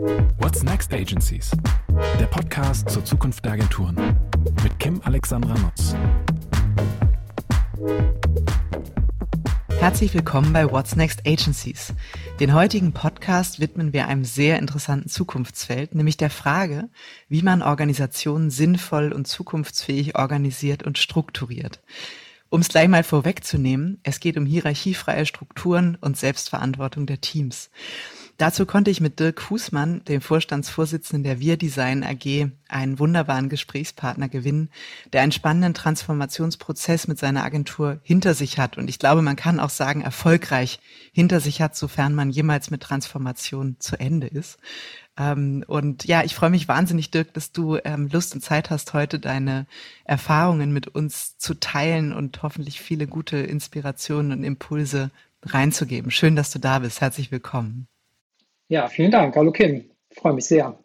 What's Next Agencies? Der Podcast zur Zukunft der Agenturen mit Kim Alexandra Nutz. Herzlich willkommen bei What's Next Agencies. Den heutigen Podcast widmen wir einem sehr interessanten Zukunftsfeld, nämlich der Frage, wie man Organisationen sinnvoll und zukunftsfähig organisiert und strukturiert. Um es gleich mal vorwegzunehmen, es geht um hierarchiefreie Strukturen und Selbstverantwortung der Teams. Dazu konnte ich mit Dirk Husmann, dem Vorstandsvorsitzenden der Wir Design AG, einen wunderbaren Gesprächspartner gewinnen, der einen spannenden Transformationsprozess mit seiner Agentur hinter sich hat. Und ich glaube, man kann auch sagen, erfolgreich hinter sich hat, sofern man jemals mit Transformation zu Ende ist. Ähm, und ja, ich freue mich wahnsinnig, Dirk, dass du ähm, Lust und Zeit hast, heute deine Erfahrungen mit uns zu teilen und hoffentlich viele gute Inspirationen und Impulse reinzugeben. Schön, dass du da bist. Herzlich willkommen. Ja, vielen Dank. Hallo Kim. Freue mich sehr.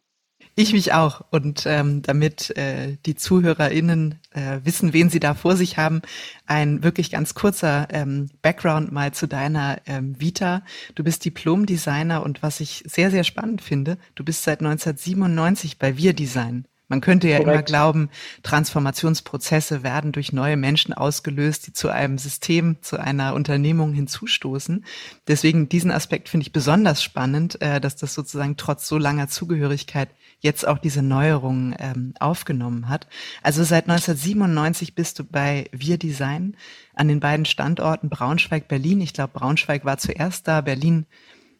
Ich mich auch. Und ähm, damit äh, die ZuhörerInnen äh, wissen, wen sie da vor sich haben, ein wirklich ganz kurzer ähm, Background mal zu deiner ähm, Vita. Du bist Diplom-Designer und was ich sehr, sehr spannend finde, du bist seit 1997 bei Wir Design man könnte ja Korrekt. immer glauben, Transformationsprozesse werden durch neue Menschen ausgelöst, die zu einem System, zu einer Unternehmung hinzustoßen. Deswegen diesen Aspekt finde ich besonders spannend, äh, dass das sozusagen trotz so langer Zugehörigkeit jetzt auch diese Neuerungen ähm, aufgenommen hat. Also seit 1997 bist du bei Wir Design an den beiden Standorten Braunschweig, Berlin. Ich glaube, Braunschweig war zuerst da, Berlin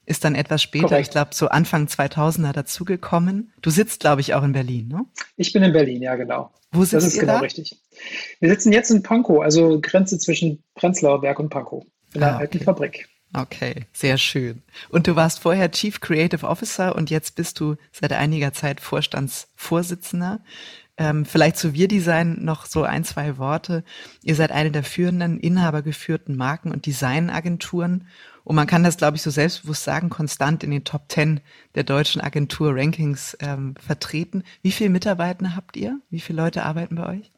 ist dann etwas später, Korrekt. ich glaube, so Anfang 2000er dazugekommen. Du sitzt, glaube ich, auch in Berlin, ne? Ich bin in Berlin, ja, genau. Wo sitzt Das ist genau da? richtig. Wir sitzen jetzt in Pankow, also Grenze zwischen Prenzlauer Berg und Pankow, in der ah, alten okay. Fabrik. Okay, sehr schön. Und du warst vorher Chief Creative Officer und jetzt bist du seit einiger Zeit Vorstandsvorsitzender. Ähm, vielleicht zu Wir Design noch so ein, zwei Worte. Ihr seid eine der führenden inhabergeführten Marken- und Designagenturen und man kann das, glaube ich, so selbstbewusst sagen, konstant in den Top Ten der deutschen Agentur-Rankings ähm, vertreten. Wie viele Mitarbeiter habt ihr? Wie viele Leute arbeiten bei euch?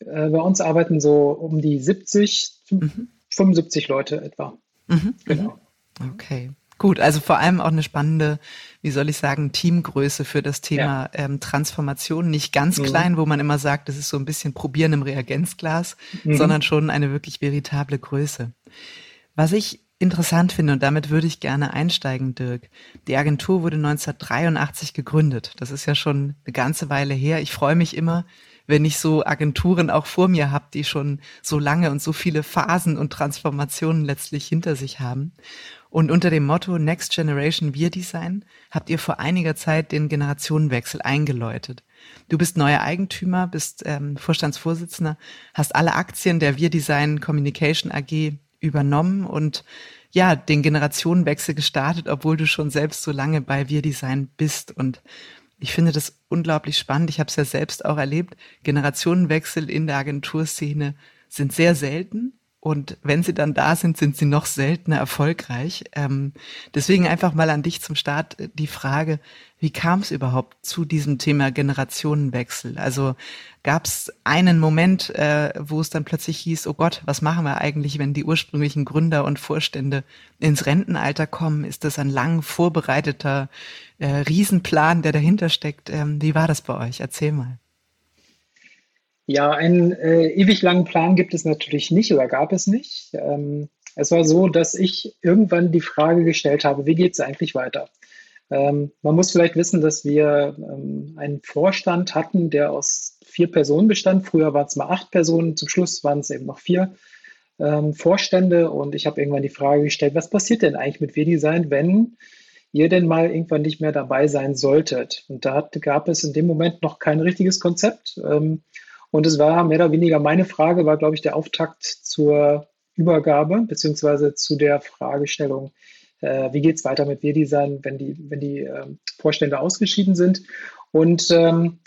Äh, bei uns arbeiten so um die 70, mhm. 75 Leute etwa. Mhm. Genau. Mhm. Okay. Gut, also vor allem auch eine spannende, wie soll ich sagen, Teamgröße für das Thema ja. ähm, Transformation. Nicht ganz mhm. klein, wo man immer sagt, das ist so ein bisschen Probieren im Reagenzglas, mhm. sondern schon eine wirklich veritable Größe. Was ich interessant finde und damit würde ich gerne einsteigen, Dirk. Die Agentur wurde 1983 gegründet. Das ist ja schon eine ganze Weile her. Ich freue mich immer, wenn ich so Agenturen auch vor mir habe, die schon so lange und so viele Phasen und Transformationen letztlich hinter sich haben. Und unter dem Motto Next Generation Wir Design habt ihr vor einiger Zeit den Generationenwechsel eingeläutet. Du bist neuer Eigentümer, bist ähm, Vorstandsvorsitzender, hast alle Aktien der Wir Design Communication AG übernommen und ja, den Generationenwechsel gestartet, obwohl du schon selbst so lange bei Wir Design bist. Und ich finde das unglaublich spannend. Ich habe es ja selbst auch erlebt. Generationenwechsel in der Agenturszene sind sehr selten. Und wenn sie dann da sind, sind sie noch seltener erfolgreich. Ähm, deswegen einfach mal an dich zum Start äh, die Frage, wie kam es überhaupt zu diesem Thema Generationenwechsel? Also gab es einen Moment, äh, wo es dann plötzlich hieß, oh Gott, was machen wir eigentlich, wenn die ursprünglichen Gründer und Vorstände ins Rentenalter kommen? Ist das ein lang vorbereiteter äh, Riesenplan, der dahinter steckt? Ähm, wie war das bei euch? Erzähl mal. Ja, einen äh, ewig langen Plan gibt es natürlich nicht oder gab es nicht. Ähm, es war so, dass ich irgendwann die Frage gestellt habe, wie geht es eigentlich weiter? Ähm, man muss vielleicht wissen, dass wir ähm, einen Vorstand hatten, der aus vier Personen bestand. Früher waren es mal acht Personen, zum Schluss waren es eben noch vier ähm, Vorstände. Und ich habe irgendwann die Frage gestellt, was passiert denn eigentlich mit W-Design, wenn ihr denn mal irgendwann nicht mehr dabei sein solltet? Und da hat, gab es in dem Moment noch kein richtiges Konzept. Und es war mehr oder weniger meine Frage, war, glaube ich, der Auftakt zur Übergabe, beziehungsweise zu der Fragestellung, äh, wie geht es weiter mit Wir-Design, wenn die, wenn die äh, Vorstände ausgeschieden sind. Und ähm,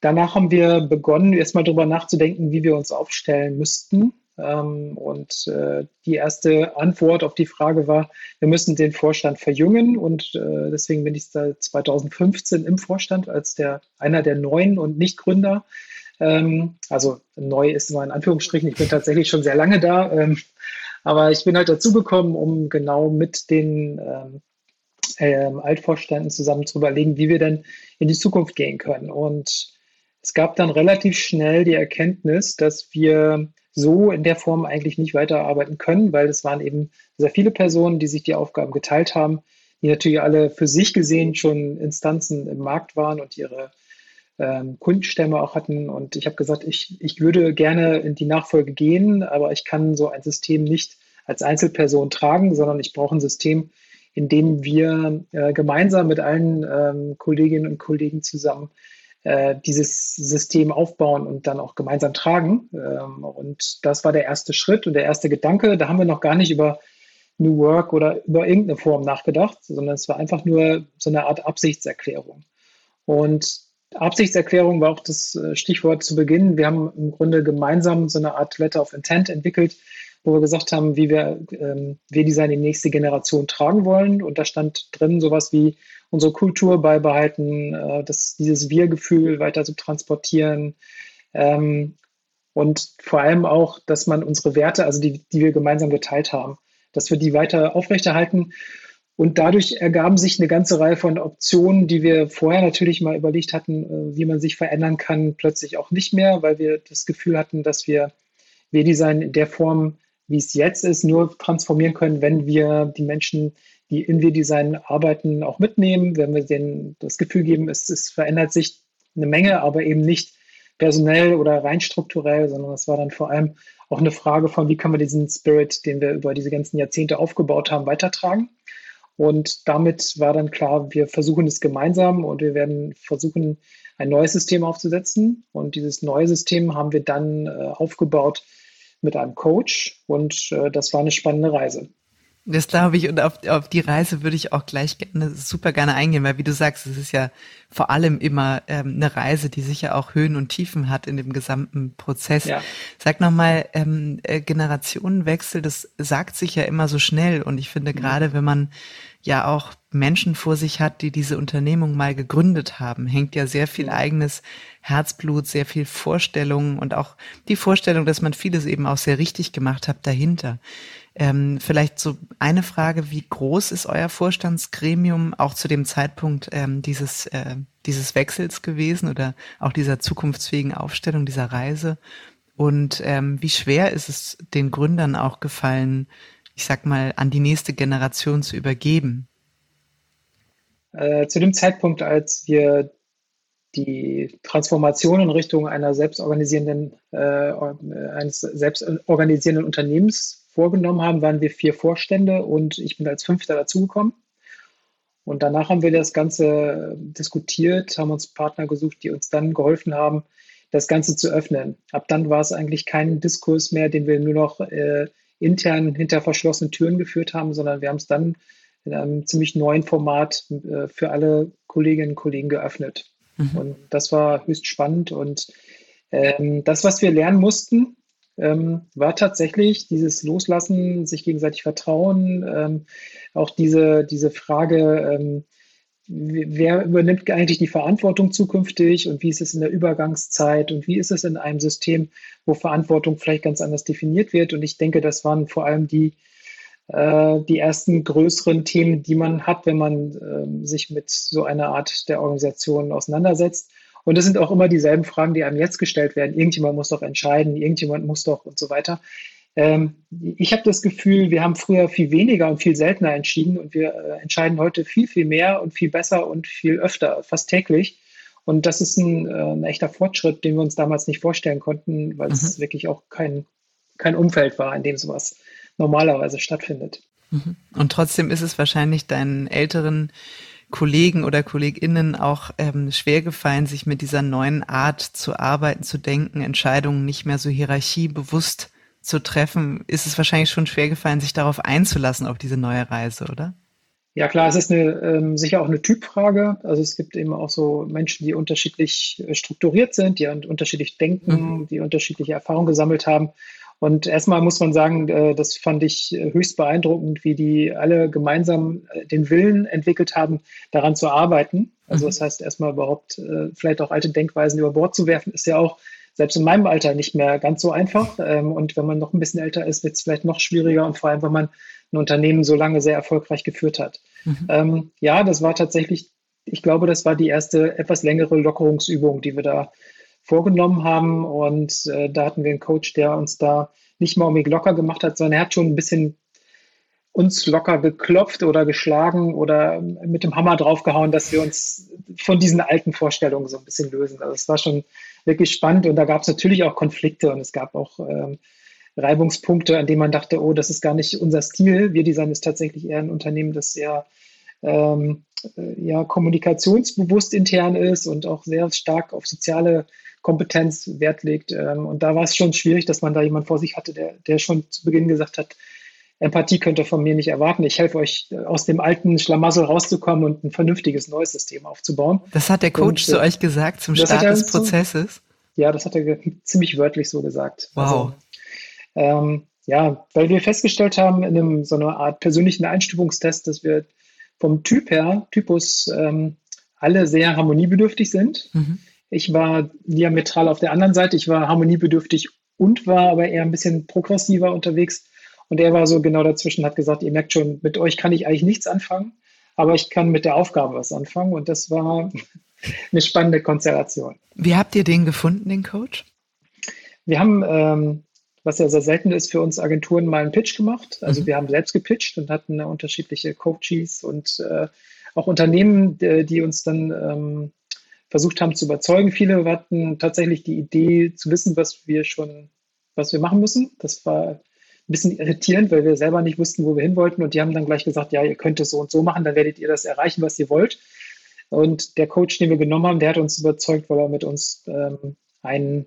danach haben wir begonnen, erstmal darüber nachzudenken, wie wir uns aufstellen müssten. Ähm, und äh, die erste Antwort auf die Frage war, wir müssen den Vorstand verjüngen. Und äh, deswegen bin ich seit 2015 im Vorstand als der, einer der neuen und Nicht-Gründer ähm, also neu ist immer in Anführungsstrichen. Ich bin tatsächlich schon sehr lange da. Ähm, aber ich bin halt dazugekommen, um genau mit den ähm, äh, Altvorständen zusammen zu überlegen, wie wir denn in die Zukunft gehen können. Und es gab dann relativ schnell die Erkenntnis, dass wir so in der Form eigentlich nicht weiterarbeiten können, weil es waren eben sehr viele Personen, die sich die Aufgaben geteilt haben, die natürlich alle für sich gesehen schon Instanzen im Markt waren und ihre ähm, Kundenstämme auch hatten. Und ich habe gesagt, ich, ich würde gerne in die Nachfolge gehen, aber ich kann so ein System nicht als Einzelperson tragen, sondern ich brauche ein System, in dem wir äh, gemeinsam mit allen ähm, Kolleginnen und Kollegen zusammen äh, dieses System aufbauen und dann auch gemeinsam tragen. Ähm, und das war der erste Schritt und der erste Gedanke. Da haben wir noch gar nicht über New Work oder über irgendeine Form nachgedacht, sondern es war einfach nur so eine Art Absichtserklärung. Und Absichtserklärung war auch das äh, Stichwort zu Beginn. Wir haben im Grunde gemeinsam so eine Art Letter of Intent entwickelt, wo wir gesagt haben, wie wir ähm, W-Design die nächste Generation tragen wollen. Und da stand drin sowas wie unsere Kultur beibehalten, äh, das, dieses Wir-Gefühl weiter zu transportieren. Ähm, und vor allem auch, dass man unsere Werte, also die, die wir gemeinsam geteilt haben, dass wir die weiter aufrechterhalten. Und dadurch ergaben sich eine ganze Reihe von Optionen, die wir vorher natürlich mal überlegt hatten, äh, wie man sich verändern kann, plötzlich auch nicht mehr, weil wir das Gefühl hatten, dass wir W-Design in der Form wie es jetzt ist, nur transformieren können, wenn wir die Menschen, die in W-Design arbeiten, auch mitnehmen, wenn wir denen das Gefühl geben, es, es verändert sich eine Menge, aber eben nicht personell oder rein strukturell, sondern es war dann vor allem auch eine Frage von, wie kann man diesen Spirit, den wir über diese ganzen Jahrzehnte aufgebaut haben, weitertragen. Und damit war dann klar, wir versuchen es gemeinsam und wir werden versuchen, ein neues System aufzusetzen. Und dieses neue System haben wir dann äh, aufgebaut mit einem Coach und äh, das war eine spannende Reise. Das glaube ich und auf, auf die Reise würde ich auch gleich gerne, super gerne eingehen, weil wie du sagst, es ist ja vor allem immer ähm, eine Reise, die sicher auch Höhen und Tiefen hat in dem gesamten Prozess. Ja. Sag nochmal, ähm, äh, Generationenwechsel, das sagt sich ja immer so schnell und ich finde mhm. gerade, wenn man ja auch Menschen vor sich hat, die diese Unternehmung mal gegründet haben, hängt ja sehr viel eigenes Herzblut, sehr viel Vorstellungen und auch die Vorstellung, dass man vieles eben auch sehr richtig gemacht hat dahinter. Ähm, vielleicht so eine Frage, wie groß ist euer Vorstandsgremium auch zu dem Zeitpunkt ähm, dieses, äh, dieses Wechsels gewesen oder auch dieser zukunftsfähigen Aufstellung dieser Reise? Und ähm, wie schwer ist es den Gründern auch gefallen, ich sag mal, an die nächste Generation zu übergeben? Äh, zu dem Zeitpunkt, als wir die Transformation in Richtung einer selbstorganisierenden, äh, eines selbstorganisierenden Unternehmens vorgenommen haben, waren wir vier Vorstände und ich bin als Fünfter dazugekommen. Und danach haben wir das Ganze diskutiert, haben uns Partner gesucht, die uns dann geholfen haben, das Ganze zu öffnen. Ab dann war es eigentlich kein Diskurs mehr, den wir nur noch äh, intern hinter verschlossenen Türen geführt haben, sondern wir haben es dann in einem ziemlich neuen Format äh, für alle Kolleginnen und Kollegen geöffnet. Mhm. Und das war höchst spannend. Und ähm, das, was wir lernen mussten, ähm, war tatsächlich dieses Loslassen, sich gegenseitig vertrauen, ähm, auch diese, diese Frage, ähm, wer übernimmt eigentlich die Verantwortung zukünftig und wie ist es in der Übergangszeit und wie ist es in einem System, wo Verantwortung vielleicht ganz anders definiert wird. Und ich denke, das waren vor allem die, äh, die ersten größeren Themen, die man hat, wenn man äh, sich mit so einer Art der Organisation auseinandersetzt. Und es sind auch immer dieselben Fragen, die einem jetzt gestellt werden. Irgendjemand muss doch entscheiden, irgendjemand muss doch und so weiter. Ähm, ich habe das Gefühl, wir haben früher viel weniger und viel seltener entschieden und wir äh, entscheiden heute viel, viel mehr und viel besser und viel öfter, fast täglich. Und das ist ein, äh, ein echter Fortschritt, den wir uns damals nicht vorstellen konnten, weil mhm. es wirklich auch kein, kein Umfeld war, in dem sowas normalerweise stattfindet. Mhm. Und trotzdem ist es wahrscheinlich deinen älteren Kollegen oder KollegInnen auch ähm, schwer gefallen, sich mit dieser neuen Art zu arbeiten, zu denken, Entscheidungen nicht mehr so hierarchiebewusst zu treffen, ist es wahrscheinlich schon schwer gefallen, sich darauf einzulassen, auf diese neue Reise, oder? Ja, klar, es ist eine, ähm, sicher auch eine Typfrage. Also es gibt eben auch so Menschen, die unterschiedlich äh, strukturiert sind, die unterschiedlich denken, mhm. die unterschiedliche Erfahrungen gesammelt haben. Und erstmal muss man sagen, äh, das fand ich äh, höchst beeindruckend, wie die alle gemeinsam äh, den Willen entwickelt haben, daran zu arbeiten. Also mhm. das heißt, erstmal überhaupt vielleicht auch alte Denkweisen über Bord zu werfen, ist ja auch selbst in meinem Alter nicht mehr ganz so einfach. Ähm, und wenn man noch ein bisschen älter ist, wird es vielleicht noch schwieriger und vor allem, wenn man ein Unternehmen so lange sehr erfolgreich geführt hat. Mhm. Ähm, ja, das war tatsächlich, ich glaube, das war die erste etwas längere Lockerungsübung, die wir da vorgenommen haben. Und äh, da hatten wir einen Coach, der uns da nicht mal mich locker gemacht hat, sondern er hat schon ein bisschen uns locker geklopft oder geschlagen oder mit dem Hammer draufgehauen, dass wir uns von diesen alten Vorstellungen so ein bisschen lösen. Also es war schon wirklich spannend und da gab es natürlich auch Konflikte und es gab auch ähm, Reibungspunkte, an denen man dachte, oh, das ist gar nicht unser Stil. Wir Design ist tatsächlich eher ein Unternehmen, das sehr ähm, äh, ja, kommunikationsbewusst intern ist und auch sehr stark auf soziale Kompetenz Wert legt. Ähm, und da war es schon schwierig, dass man da jemand vor sich hatte, der, der schon zu Beginn gesagt hat, Empathie könnt ihr von mir nicht erwarten. Ich helfe euch, äh, aus dem alten Schlamassel rauszukommen und ein vernünftiges neues System aufzubauen. Das hat der Coach und, zu äh, euch gesagt zum Start des Prozesses? So, ja, das hat er ziemlich wörtlich so gesagt. Wow. Also, ähm, ja, weil wir festgestellt haben in einem, so einer Art persönlichen Einstufungstest, dass wir vom Typ her, Typus, ähm, alle sehr harmoniebedürftig sind. Mhm. Ich war diametral auf der anderen Seite. Ich war harmoniebedürftig und war aber eher ein bisschen progressiver unterwegs. Und er war so genau dazwischen, hat gesagt, ihr merkt schon, mit euch kann ich eigentlich nichts anfangen, aber ich kann mit der Aufgabe was anfangen. Und das war eine spannende Konstellation. Wie habt ihr den gefunden, den Coach? Wir haben, ähm, was ja sehr selten ist für uns Agenturen, mal einen Pitch gemacht. Also mhm. wir haben selbst gepitcht und hatten unterschiedliche Coaches und äh, auch Unternehmen, die, uns dann ähm, versucht haben zu überzeugen. Viele hatten tatsächlich die Idee zu wissen, was wir schon, was wir machen müssen. Das war ein bisschen irritierend, weil wir selber nicht wussten, wo wir hin wollten. Und die haben dann gleich gesagt, ja, ihr könnt es so und so machen, dann werdet ihr das erreichen, was ihr wollt. Und der Coach, den wir genommen haben, der hat uns überzeugt, weil er mit uns ähm, einen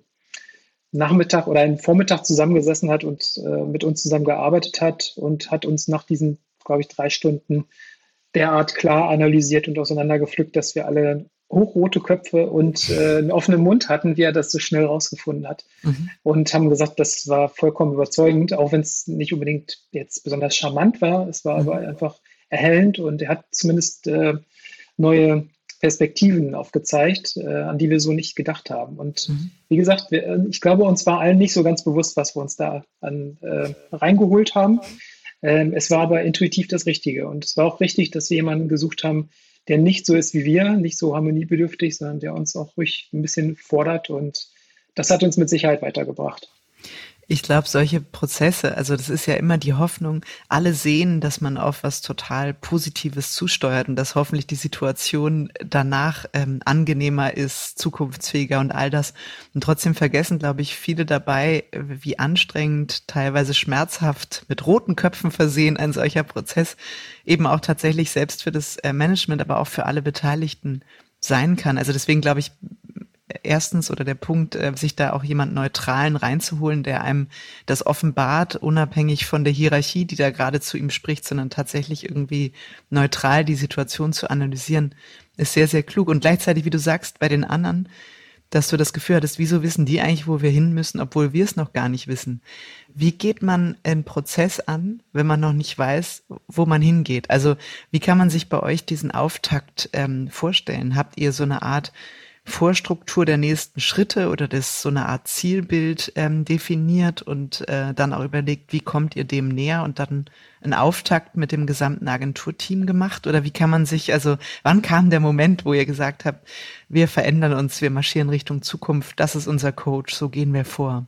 Nachmittag oder einen Vormittag zusammengesessen hat und äh, mit uns zusammen gearbeitet hat und hat uns nach diesen, glaube ich, drei Stunden derart klar analysiert und auseinandergepflückt, dass wir alle hochrote Köpfe und äh, einen offenen Mund hatten, wie er das so schnell rausgefunden hat. Mhm. Und haben gesagt, das war vollkommen überzeugend, auch wenn es nicht unbedingt jetzt besonders charmant war. Es war mhm. aber einfach erhellend und er hat zumindest äh, neue Perspektiven aufgezeigt, äh, an die wir so nicht gedacht haben. Und mhm. wie gesagt, wir, äh, ich glaube, uns war allen nicht so ganz bewusst, was wir uns da an, äh, reingeholt haben. Ähm, es war aber intuitiv das Richtige. Und es war auch richtig, dass wir jemanden gesucht haben, der nicht so ist wie wir, nicht so harmoniebedürftig, sondern der uns auch ruhig ein bisschen fordert. Und das hat uns mit Sicherheit weitergebracht. Ich glaube, solche Prozesse, also das ist ja immer die Hoffnung, alle sehen, dass man auf was total Positives zusteuert und dass hoffentlich die Situation danach ähm, angenehmer ist, zukunftsfähiger und all das. Und trotzdem vergessen, glaube ich, viele dabei, wie anstrengend, teilweise schmerzhaft, mit roten Köpfen versehen ein solcher Prozess eben auch tatsächlich selbst für das äh, Management, aber auch für alle Beteiligten sein kann. Also deswegen glaube ich, erstens oder der Punkt, äh, sich da auch jemand Neutralen reinzuholen, der einem das offenbart, unabhängig von der Hierarchie, die da gerade zu ihm spricht, sondern tatsächlich irgendwie neutral die Situation zu analysieren, ist sehr, sehr klug. Und gleichzeitig, wie du sagst, bei den anderen, dass du das Gefühl hattest, wieso wissen die eigentlich, wo wir hin müssen, obwohl wir es noch gar nicht wissen. Wie geht man einen Prozess an, wenn man noch nicht weiß, wo man hingeht? Also wie kann man sich bei euch diesen Auftakt ähm, vorstellen? Habt ihr so eine Art Vorstruktur der nächsten Schritte oder das so eine Art Zielbild ähm, definiert und äh, dann auch überlegt, wie kommt ihr dem näher und dann einen Auftakt mit dem gesamten Agenturteam gemacht? Oder wie kann man sich, also wann kam der Moment, wo ihr gesagt habt, wir verändern uns, wir marschieren Richtung Zukunft, das ist unser Coach, so gehen wir vor?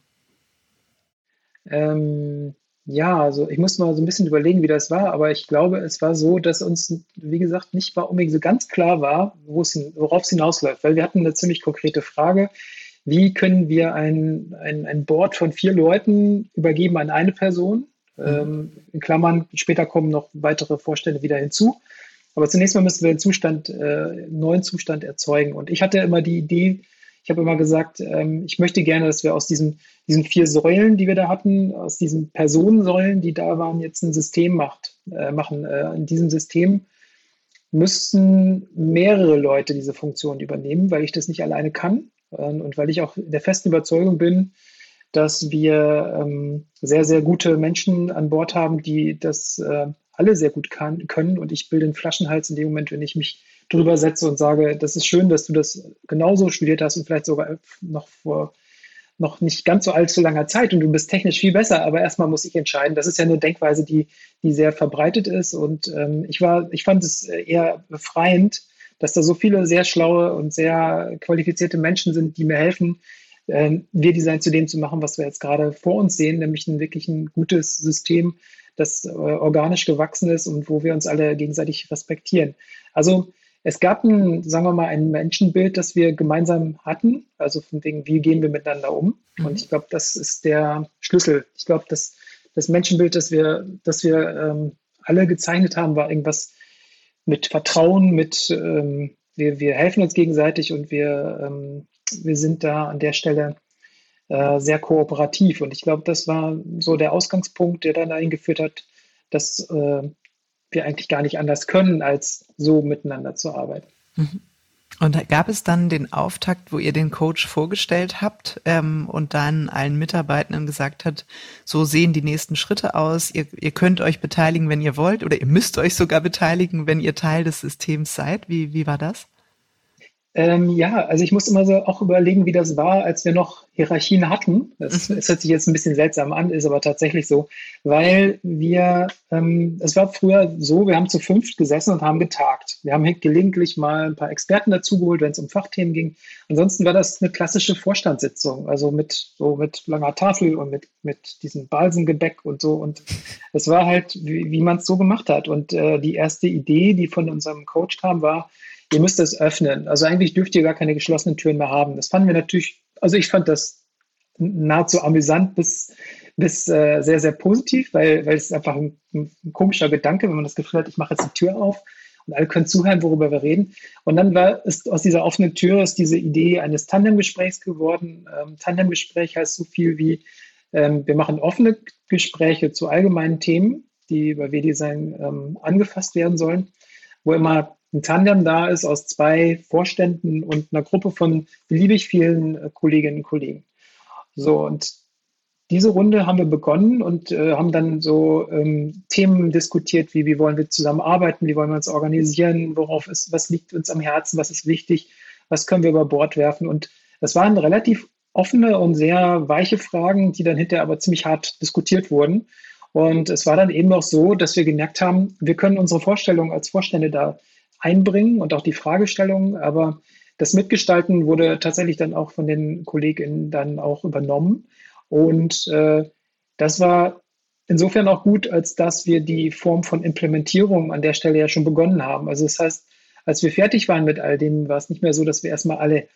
Ähm, ja, also ich muss mal so ein bisschen überlegen, wie das war, aber ich glaube, es war so, dass uns, wie gesagt, nicht mal unbedingt so ganz klar war, worauf es hinausläuft, weil wir hatten eine ziemlich konkrete Frage. Wie können wir ein, ein, ein Board von vier Leuten übergeben an eine Person? Mhm. Ähm, in Klammern, später kommen noch weitere Vorstände wieder hinzu. Aber zunächst mal müssen wir einen Zustand, äh, einen neuen Zustand erzeugen. Und ich hatte immer die Idee, ich habe immer gesagt, ähm, ich möchte gerne, dass wir aus diesen, diesen vier Säulen, die wir da hatten, aus diesen Personensäulen, die da waren, jetzt ein System macht, äh, machen. Äh, in diesem System müssten mehrere Leute diese Funktion übernehmen, weil ich das nicht alleine kann äh, und weil ich auch der festen Überzeugung bin, dass wir ähm, sehr, sehr gute Menschen an Bord haben, die das äh, alle sehr gut kann, können. Und ich bilde den Flaschenhals in dem Moment, wenn ich mich drüber setze und sage, das ist schön, dass du das genauso studiert hast und vielleicht sogar noch vor noch nicht ganz so allzu langer Zeit und du bist technisch viel besser, aber erstmal muss ich entscheiden. Das ist ja eine Denkweise, die, die sehr verbreitet ist und ähm, ich war, ich fand es eher befreiend, dass da so viele sehr schlaue und sehr qualifizierte Menschen sind, die mir helfen, äh, Wir-Design zu dem zu machen, was wir jetzt gerade vor uns sehen, nämlich ein wirklich ein gutes System, das äh, organisch gewachsen ist und wo wir uns alle gegenseitig respektieren. Also es gab ein, sagen wir mal, ein Menschenbild, das wir gemeinsam hatten, also von wegen, wie gehen wir miteinander um. Mhm. Und ich glaube, das ist der Schlüssel. Ich glaube, dass das Menschenbild, das wir, das wir ähm, alle gezeichnet haben, war irgendwas mit Vertrauen, mit ähm, wir, wir helfen uns gegenseitig und wir, ähm, wir sind da an der Stelle äh, sehr kooperativ. Und ich glaube, das war so der Ausgangspunkt, der dann dahin geführt hat, dass äh, wir eigentlich gar nicht anders können, als so miteinander zu arbeiten. Mhm. Und gab es dann den Auftakt, wo ihr den Coach vorgestellt habt ähm, und dann allen Mitarbeitenden gesagt habt, so sehen die nächsten Schritte aus, ihr, ihr könnt euch beteiligen, wenn ihr wollt, oder ihr müsst euch sogar beteiligen, wenn ihr Teil des Systems seid? Wie, wie war das? Ähm, ja, also ich muss immer so auch überlegen, wie das war, als wir noch Hierarchien hatten. Das, mhm. das hört sich jetzt ein bisschen seltsam an, ist aber tatsächlich so, weil wir, ähm, es war früher so, wir haben zu fünft gesessen und haben getagt. Wir haben gelegentlich mal ein paar Experten dazugeholt, wenn es um Fachthemen ging. Ansonsten war das eine klassische Vorstandssitzung, also mit so mit langer Tafel und mit, mit diesem Balsengebäck und so. Und es war halt, wie, wie man es so gemacht hat. Und äh, die erste Idee, die von unserem Coach kam, war, ihr müsst es öffnen. Also eigentlich dürft ihr gar keine geschlossenen Türen mehr haben. Das fanden wir natürlich, also ich fand das nahezu amüsant bis, bis äh, sehr, sehr positiv, weil, weil es einfach ein, ein, komischer Gedanke, wenn man das Gefühl hat, ich mache jetzt die Tür auf und alle können zuhören, worüber wir reden. Und dann war ist aus dieser offenen Tür ist diese Idee eines Tandemgesprächs geworden. Ähm, Tandemgespräch heißt so viel wie, ähm, wir machen offene Gespräche zu allgemeinen Themen, die bei W-Design ähm, angefasst werden sollen, wo immer ein Tandem da ist aus zwei Vorständen und einer Gruppe von beliebig vielen äh, Kolleginnen und Kollegen. So, und diese Runde haben wir begonnen und äh, haben dann so ähm, Themen diskutiert, wie, wie wollen wir zusammenarbeiten, wie wollen wir uns organisieren, worauf ist, was liegt uns am Herzen, was ist wichtig, was können wir über Bord werfen. Und das waren relativ offene und sehr weiche Fragen, die dann hinterher aber ziemlich hart diskutiert wurden. Und es war dann eben auch so, dass wir gemerkt haben, wir können unsere Vorstellungen als Vorstände da einbringen und auch die Fragestellungen, aber das Mitgestalten wurde tatsächlich dann auch von den KollegInnen dann auch übernommen. Und äh, das war insofern auch gut, als dass wir die Form von Implementierung an der Stelle ja schon begonnen haben. Also das heißt, als wir fertig waren mit all dem, war es nicht mehr so, dass wir erstmal alle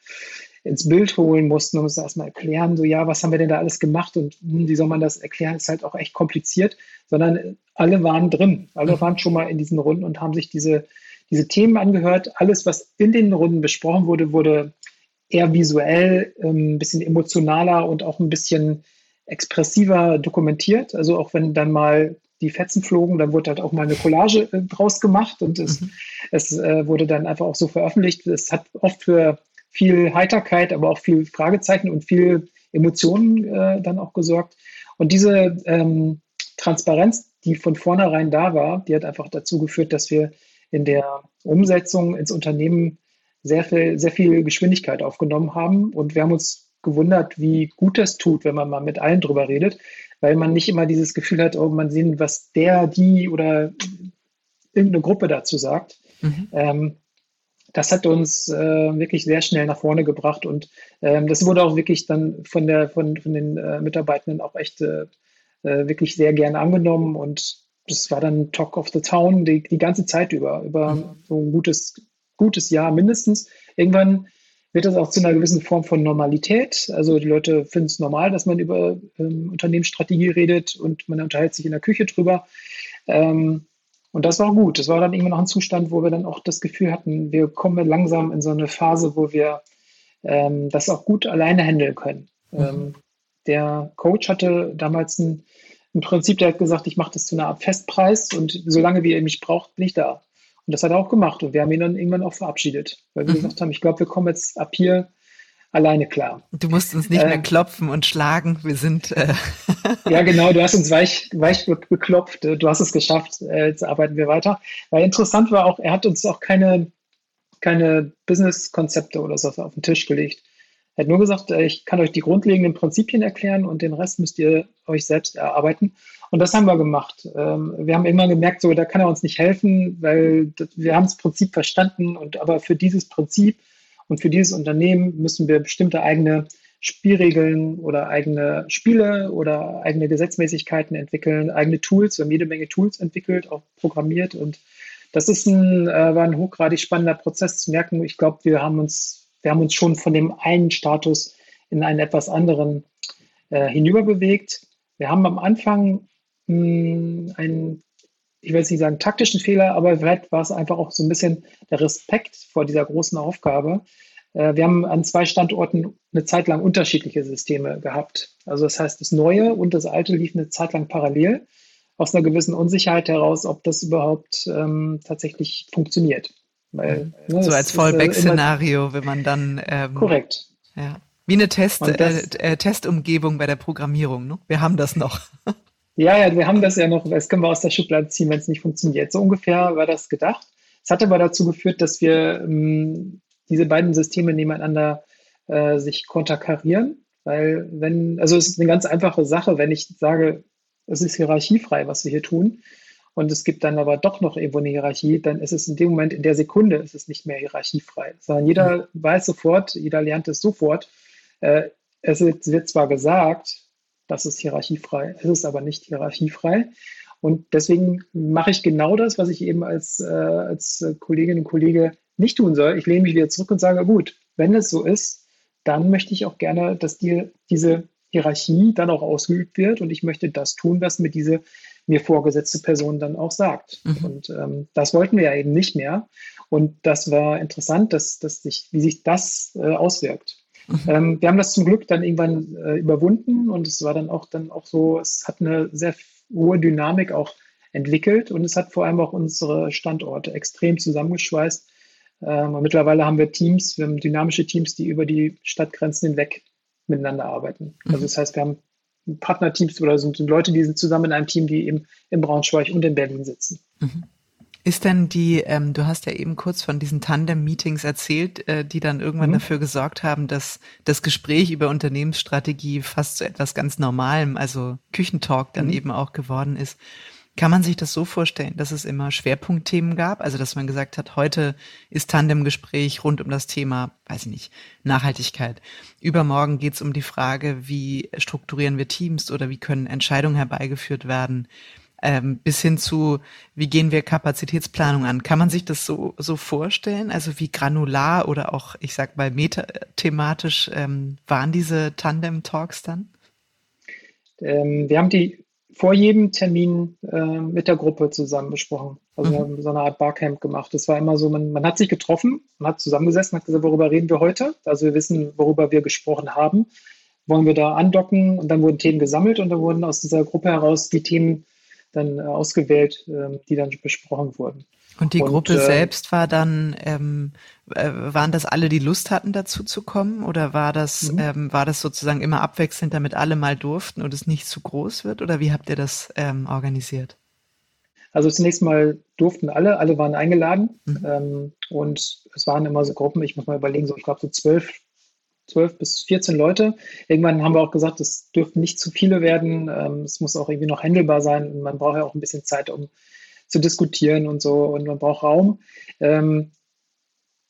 ins Bild holen mussten und uns erstmal erklären, so ja, was haben wir denn da alles gemacht und hm, wie soll man das erklären, ist halt auch echt kompliziert, sondern alle waren drin, alle mhm. waren schon mal in diesen Runden und haben sich diese diese Themen angehört. Alles, was in den Runden besprochen wurde, wurde eher visuell, ähm, ein bisschen emotionaler und auch ein bisschen expressiver dokumentiert. Also auch wenn dann mal die Fetzen flogen, dann wurde halt auch mal eine Collage äh, draus gemacht und es, mhm. es äh, wurde dann einfach auch so veröffentlicht. Es hat oft für viel Heiterkeit, aber auch viel Fragezeichen und viel Emotionen äh, dann auch gesorgt. Und diese ähm, Transparenz, die von vornherein da war, die hat einfach dazu geführt, dass wir in der Umsetzung ins Unternehmen sehr viel, sehr viel Geschwindigkeit aufgenommen haben. Und wir haben uns gewundert, wie gut das tut, wenn man mal mit allen drüber redet, weil man nicht immer dieses Gefühl hat, oh, man sehen, was der, die oder irgendeine Gruppe dazu sagt. Mhm. Ähm, das hat uns äh, wirklich sehr schnell nach vorne gebracht und ähm, das wurde auch wirklich dann von, der, von, von den äh, Mitarbeitenden auch echt äh, äh wirklich sehr gerne angenommen und das war dann Talk of the Town die, die ganze Zeit über, über mhm. so ein gutes, gutes Jahr mindestens. Irgendwann wird das auch zu einer gewissen Form von Normalität. Also die Leute finden es normal, dass man über ähm, Unternehmensstrategie redet und man unterhält sich in der Küche drüber. Ähm, und das war gut. Das war dann irgendwann noch ein Zustand, wo wir dann auch das Gefühl hatten, wir kommen langsam in so eine Phase, wo wir ähm, das auch gut alleine handeln können. Mhm. Ähm, der Coach hatte damals ein im Prinzip, der hat gesagt, ich mache das zu einer Art Festpreis und solange wie ihr mich braucht, bin ich da. Und das hat er auch gemacht und wir haben ihn dann irgendwann auch verabschiedet, weil wir mhm. gesagt haben, ich glaube, wir kommen jetzt ab hier alleine klar. Du musst uns nicht äh, mehr klopfen und schlagen, wir sind. Äh ja, genau, du hast uns weich, weich geklopft, du hast es geschafft, äh, jetzt arbeiten wir weiter. Weil interessant war auch, er hat uns auch keine, keine Business-Konzepte oder so auf den Tisch gelegt. Er hat nur gesagt, äh, ich kann euch die grundlegenden Prinzipien erklären und den Rest müsst ihr euch selbst erarbeiten. Und das haben wir gemacht. Ähm, wir haben immer gemerkt, so, da kann er uns nicht helfen, weil wir haben das Prinzip verstanden und aber für dieses Prinzip und für dieses Unternehmen müssen wir bestimmte eigene Spielregeln oder eigene Spiele oder eigene Gesetzmäßigkeiten entwickeln, eigene Tools. Wir haben jede Menge Tools entwickelt, auch programmiert. Und das ist ein, äh, war ein hochgradig spannender Prozess zu merken. Ich glaube, wir haben uns, wir haben uns schon von dem einen Status in einen etwas anderen äh, hinüberbewegt. Wir haben am Anfang mh, hm, einen, ich will jetzt nicht sagen taktischen Fehler, aber vielleicht war es einfach auch so ein bisschen der Respekt vor dieser großen Aufgabe. Äh, wir haben an zwei Standorten eine Zeit lang unterschiedliche Systeme gehabt. Also das heißt, das Neue und das Alte liefen eine Zeit lang parallel, aus einer gewissen Unsicherheit heraus, ob das überhaupt ähm, tatsächlich funktioniert. Weil, ne, so als Fallback-Szenario, wenn man dann ähm, korrekt. Ja. Wie eine Test, das, äh, äh, Testumgebung bei der Programmierung. Ne? Wir haben das noch. ja, ja, wir haben das ja noch. Das können wir aus der Schublade ziehen, wenn es nicht funktioniert. So ungefähr war das gedacht. Es hat aber dazu geführt, dass wir ähm, diese beiden Systeme nebeneinander äh, sich konterkarieren. Weil wenn, also es ist eine ganz einfache Sache, wenn ich sage, es ist hierarchiefrei, was wir hier tun, und es gibt dann aber doch noch irgendwo eine Hierarchie, dann ist es in dem Moment, in der Sekunde, ist es nicht mehr hierarchiefrei, sondern jeder mhm. weiß sofort, jeder lernt es sofort. Äh, es wird zwar gesagt, das ist hierarchiefrei, es ist aber nicht hierarchiefrei. Und deswegen mache ich genau das, was ich eben als, äh, als Kollegin und Kollege nicht tun soll. Ich lehne mich wieder zurück und sage, gut, wenn es so ist, dann möchte ich auch gerne, dass die, diese Hierarchie dann auch ausgeübt wird und ich möchte das tun, was mir diese mir vorgesetzte Person dann auch sagt. Mhm. Und ähm, das wollten wir ja eben nicht mehr. Und das war interessant, dass, dass sich, wie sich das äh, auswirkt. Mhm. Ähm, wir haben das zum Glück dann irgendwann äh, überwunden und es war dann auch dann auch so, es hat eine sehr hohe Dynamik auch entwickelt und es hat vor allem auch unsere Standorte extrem zusammengeschweißt ähm, mittlerweile haben wir Teams, wir haben dynamische Teams, die über die Stadtgrenzen hinweg miteinander arbeiten. Mhm. Also das heißt, wir haben Partnerteams oder sind, Leute, die sind zusammen in einem Team, die eben in Braunschweig und in Berlin sitzen. Mhm. Ist denn die, ähm, du hast ja eben kurz von diesen Tandem-Meetings erzählt, äh, die dann irgendwann mhm. dafür gesorgt haben, dass das Gespräch über Unternehmensstrategie fast zu etwas ganz Normalem, also Küchentalk dann mhm. eben auch geworden ist. Kann man sich das so vorstellen, dass es immer Schwerpunktthemen gab? Also, dass man gesagt hat, heute ist Tandemgespräch rund um das Thema, weiß ich nicht, Nachhaltigkeit. Übermorgen geht es um die Frage, wie strukturieren wir Teams oder wie können Entscheidungen herbeigeführt werden, ähm, bis hin zu, wie gehen wir Kapazitätsplanung an? Kann man sich das so, so vorstellen? Also, wie granular oder auch, ich sag mal, metathematisch ähm, waren diese Tandem-Talks dann? Ähm, wir haben die vor jedem Termin äh, mit der Gruppe zusammen besprochen. Also wir mhm. haben so eine Art Barcamp gemacht. Das war immer so, man, man hat sich getroffen, man hat zusammengesessen, hat gesagt, worüber reden wir heute? Also wir wissen, worüber wir gesprochen haben. Wollen wir da andocken? Und dann wurden Themen gesammelt und dann wurden aus dieser Gruppe heraus die Themen dann äh, ausgewählt, äh, die dann besprochen wurden. Und die und, Gruppe äh, selbst war dann, ähm, äh, waren das alle, die Lust hatten, dazu zu kommen? Oder war das, mhm. ähm, war das sozusagen immer abwechselnd, damit alle mal durften und es nicht zu groß wird? Oder wie habt ihr das ähm, organisiert? Also zunächst mal durften alle, alle waren eingeladen. Mhm. Ähm, und es waren immer so Gruppen, ich muss mal überlegen, so ich glaube so zwölf, zwölf bis 14 Leute. Irgendwann haben wir auch gesagt, es dürften nicht zu viele werden. Ähm, es muss auch irgendwie noch handelbar sein. Und man braucht ja auch ein bisschen Zeit, um zu diskutieren und so und man braucht Raum. Ähm,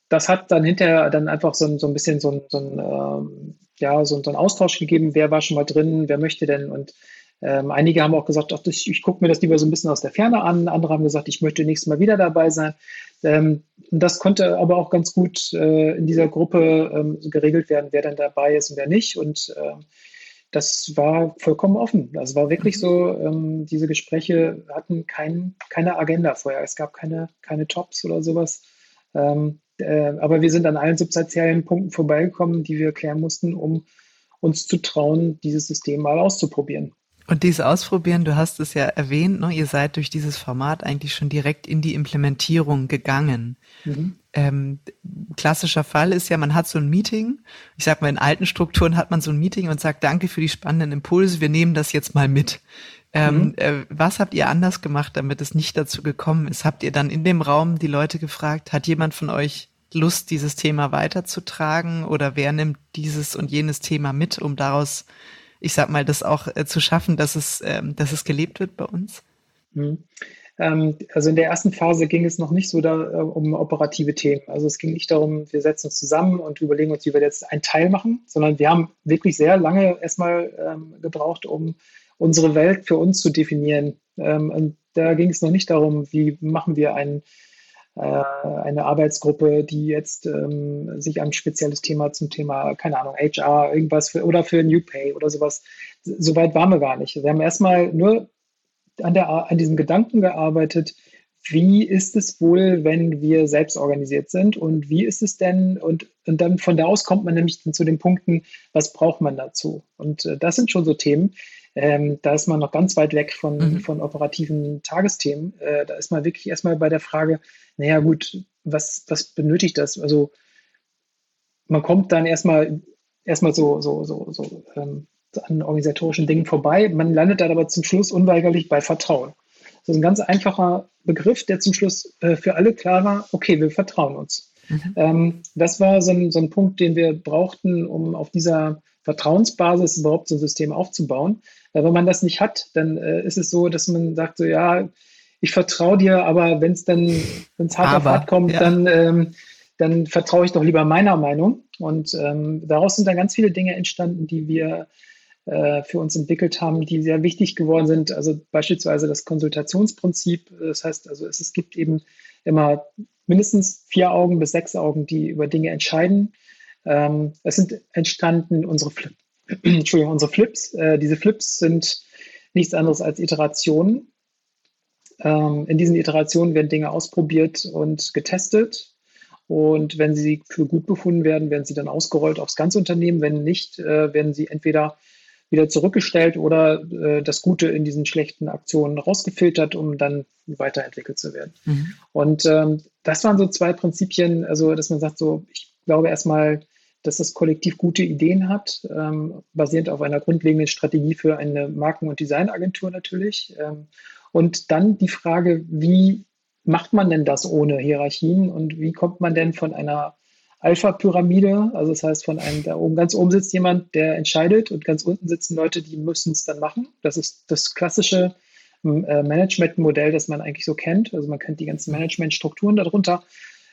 das hat dann hinterher dann einfach so, ein, so ein bisschen so ein, so ein ähm, ja, so, so ein Austausch gegeben, wer war schon mal drin, wer möchte denn und ähm, einige haben auch gesagt, ach, ich, ich gucke mir das lieber so ein bisschen aus der Ferne an. Andere haben gesagt, ich möchte nächstes Mal wieder dabei sein. Ähm, das konnte aber auch ganz gut äh, in dieser Gruppe ähm, geregelt werden, wer dann dabei ist und wer nicht. Und äh, das war vollkommen offen. Das war wirklich so, ähm, diese Gespräche hatten kein, keine Agenda vorher. Es gab keine, keine Tops oder sowas. Ähm, äh, aber wir sind an allen substanziellen Punkten vorbeigekommen, die wir klären mussten, um uns zu trauen, dieses System mal auszuprobieren. Und dieses Ausprobieren, du hast es ja erwähnt, ne, ihr seid durch dieses Format eigentlich schon direkt in die Implementierung gegangen. Mhm. Ähm, klassischer Fall ist ja, man hat so ein Meeting. Ich sag mal, in alten Strukturen hat man so ein Meeting und sagt, danke für die spannenden Impulse, wir nehmen das jetzt mal mit. Ähm, mhm. äh, was habt ihr anders gemacht, damit es nicht dazu gekommen ist? Habt ihr dann in dem Raum die Leute gefragt, hat jemand von euch Lust, dieses Thema weiterzutragen oder wer nimmt dieses und jenes Thema mit, um daraus, ich sag mal, das auch äh, zu schaffen, dass es, ähm, dass es gelebt wird bei uns? Mhm. Ähm, also in der ersten Phase ging es noch nicht so da, äh, um operative Themen. Also es ging nicht darum, wir setzen uns zusammen und überlegen uns, wie wir jetzt einen Teil machen, sondern wir haben wirklich sehr lange erstmal ähm, gebraucht, um unsere Welt für uns zu definieren. Ähm, und da ging es noch nicht darum, wie machen wir einen äh, eine Arbeitsgruppe, die jetzt ähm, sich ein spezielles Thema zum Thema, keine Ahnung, HR, irgendwas für, oder für New Pay oder sowas. Soweit waren wir gar nicht. Wir haben erstmal nur an, der, an diesem Gedanken gearbeitet, wie ist es wohl, wenn wir selbst organisiert sind und wie ist es denn und, und dann von da aus kommt man nämlich zu den Punkten, was braucht man dazu? Und äh, das sind schon so Themen, ähm, da ist man noch ganz weit weg von, mhm. von operativen Tagesthemen. Äh, da ist man wirklich erstmal bei der Frage, naja gut, was, was benötigt das? Also man kommt dann erstmal erstmal so, so, so, so ähm, an organisatorischen Dingen vorbei. Man landet dann aber zum Schluss unweigerlich bei Vertrauen. Das ist ein ganz einfacher Begriff, der zum Schluss äh, für alle klar war, okay, wir vertrauen uns. Mhm. Ähm, das war so ein, so ein Punkt, den wir brauchten, um auf dieser Vertrauensbasis überhaupt so ein System aufzubauen. Weil wenn man das nicht hat, dann äh, ist es so, dass man sagt so, ja, ich vertraue dir, aber wenn es dann, wenn es hart aber, auf hart kommt, ja. dann, ähm, dann vertraue ich doch lieber meiner Meinung. Und ähm, daraus sind dann ganz viele Dinge entstanden, die wir äh, für uns entwickelt haben, die sehr wichtig geworden sind. Also beispielsweise das Konsultationsprinzip. Das heißt, also es, es gibt eben immer mindestens vier Augen bis sechs Augen, die über Dinge entscheiden. Ähm, es sind entstanden unsere, Flip Entschuldigung, unsere Flips. Äh, diese Flips sind nichts anderes als Iterationen. Ähm, in diesen Iterationen werden Dinge ausprobiert und getestet. Und wenn sie für gut befunden werden, werden sie dann ausgerollt aufs ganze Unternehmen. Wenn nicht, äh, werden sie entweder wieder zurückgestellt oder äh, das Gute in diesen schlechten Aktionen rausgefiltert, um dann weiterentwickelt zu werden. Mhm. Und ähm, das waren so zwei Prinzipien, also dass man sagt, so, ich glaube erstmal, dass das Kollektiv gute Ideen hat, ähm, basierend auf einer grundlegenden Strategie für eine Marken- und Designagentur natürlich. Ähm, und dann die Frage, wie macht man denn das ohne Hierarchien und wie kommt man denn von einer Alpha-Pyramide, also das heißt von einem, da oben ganz oben sitzt jemand, der entscheidet und ganz unten sitzen Leute, die müssen es dann machen. Das ist das klassische äh, Management-Modell, das man eigentlich so kennt. Also man kennt die ganzen Management-Strukturen darunter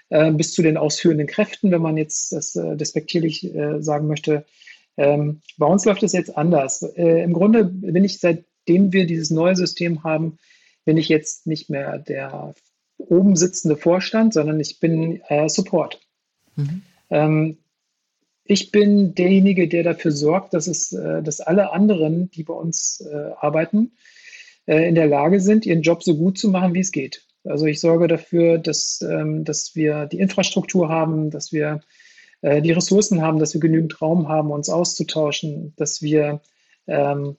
äh, bis zu den ausführenden Kräften, wenn man jetzt das äh, despektierlich äh, sagen möchte. Ähm, bei uns läuft es jetzt anders. Äh, Im Grunde bin ich, seitdem wir dieses neue System haben, bin ich jetzt nicht mehr der oben sitzende Vorstand, sondern ich bin äh, Support. Mhm. Ähm, ich bin derjenige, der dafür sorgt, dass es, äh, dass alle anderen, die bei uns äh, arbeiten, äh, in der Lage sind, ihren Job so gut zu machen, wie es geht. Also ich sorge dafür, dass, ähm, dass wir die Infrastruktur haben, dass wir äh, die Ressourcen haben, dass wir genügend Raum haben, uns auszutauschen, dass wir ähm,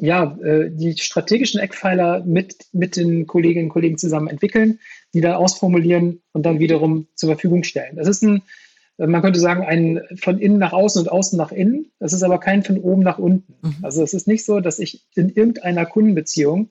ja, äh, die strategischen Eckpfeiler mit, mit den Kolleginnen und Kollegen zusammen entwickeln, die dann ausformulieren und dann wiederum zur Verfügung stellen. Das ist ein, man könnte sagen, ein von innen nach außen und außen nach innen. Das ist aber kein von oben nach unten. Mhm. Also es ist nicht so, dass ich in irgendeiner Kundenbeziehung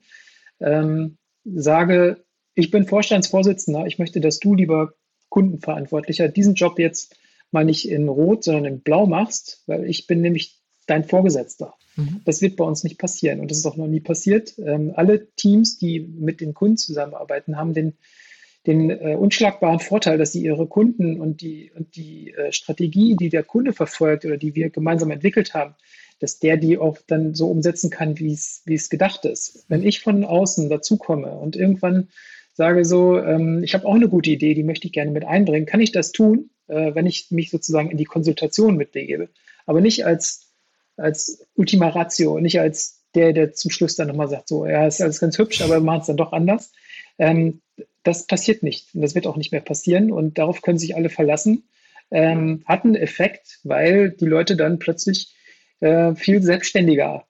ähm, sage, ich bin Vorstandsvorsitzender, ich möchte, dass du, lieber Kundenverantwortlicher, diesen Job jetzt mal nicht in Rot, sondern in Blau machst, weil ich bin nämlich dein Vorgesetzter. Mhm. Das wird bei uns nicht passieren und das ist auch noch nie passiert. Ähm, alle Teams, die mit den Kunden zusammenarbeiten, haben den, den äh, unschlagbaren Vorteil, dass sie ihre Kunden und die, und die äh, Strategie, die der Kunde verfolgt oder die wir gemeinsam entwickelt haben, dass der die auch dann so umsetzen kann, wie es, gedacht ist. Wenn ich von außen dazukomme und irgendwann sage so, ähm, ich habe auch eine gute Idee, die möchte ich gerne mit einbringen, kann ich das tun, äh, wenn ich mich sozusagen in die Konsultation mitbegebe, aber nicht als als Ultima Ratio, nicht als der, der zum Schluss dann nochmal sagt, so, ja, ist alles ganz hübsch, aber wir machen es dann doch anders. Ähm, das passiert nicht und das wird auch nicht mehr passieren und darauf können sich alle verlassen. Ähm, hat einen Effekt, weil die Leute dann plötzlich äh, viel selbstständiger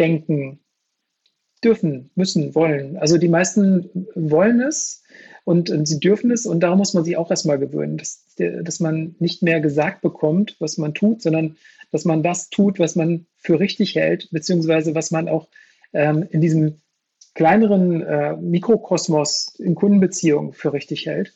denken, dürfen, müssen, wollen. Also die meisten wollen es und, und, sie dürfen es und darum muss man sich auch erstmal gewöhnen, dass, dass man nicht mehr gesagt bekommt, was man tut, sondern dass man das tut, was man für richtig hält, beziehungsweise was man auch ähm, in diesem kleineren äh, Mikrokosmos in Kundenbeziehungen für richtig hält.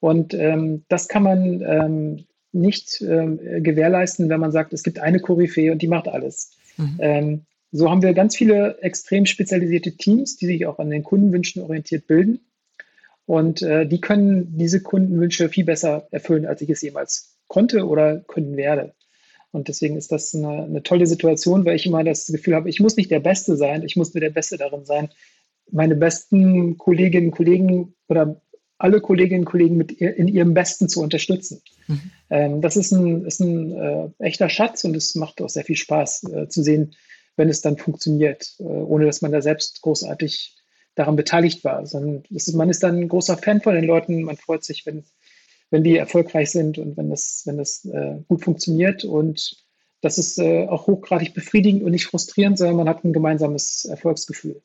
Und ähm, das kann man ähm, nicht ähm, gewährleisten, wenn man sagt, es gibt eine Koryphäe und die macht alles. Mhm. Ähm, so haben wir ganz viele extrem spezialisierte Teams, die sich auch an den Kundenwünschen orientiert bilden. Und äh, die können diese Kundenwünsche viel besser erfüllen, als ich es jemals konnte oder können werde. Und deswegen ist das eine, eine, tolle Situation, weil ich immer das Gefühl habe, ich muss nicht der Beste sein, ich muss nur der Beste darin sein, meine besten Kolleginnen und Kollegen oder alle Kolleginnen und Kollegen mit ihr, in ihrem Besten zu unterstützen. Mhm. Ähm, das ist ein, ist ein äh, echter Schatz und es macht auch sehr viel Spaß äh, zu sehen, wenn es dann funktioniert, äh, ohne dass man da selbst großartig daran beteiligt war. Sondern ist, man ist dann ein großer Fan von den Leuten, man freut sich, wenn, wenn die erfolgreich sind und wenn das, wenn das äh, gut funktioniert. Und das ist äh, auch hochgradig befriedigend und nicht frustrierend, sondern man hat ein gemeinsames Erfolgsgefühl.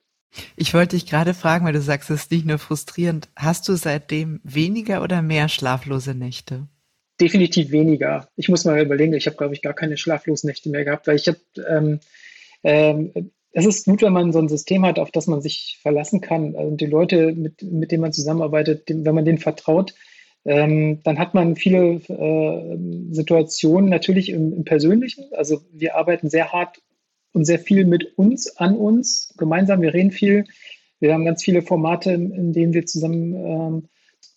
Ich wollte dich gerade fragen, weil du sagst, es ist nicht nur frustrierend. Hast du seitdem weniger oder mehr schlaflose Nächte? Definitiv weniger. Ich muss mal überlegen, ich habe, glaube ich, gar keine schlaflosen Nächte mehr gehabt, weil ich habe, ähm, ähm, es ist gut, wenn man so ein System hat, auf das man sich verlassen kann. Also die Leute, mit, mit denen man zusammenarbeitet, dem, wenn man denen vertraut, ähm, dann hat man viele äh, Situationen natürlich im, im Persönlichen. Also wir arbeiten sehr hart und sehr viel mit uns, an uns, gemeinsam. Wir reden viel. Wir haben ganz viele Formate, in denen wir zusammen ähm,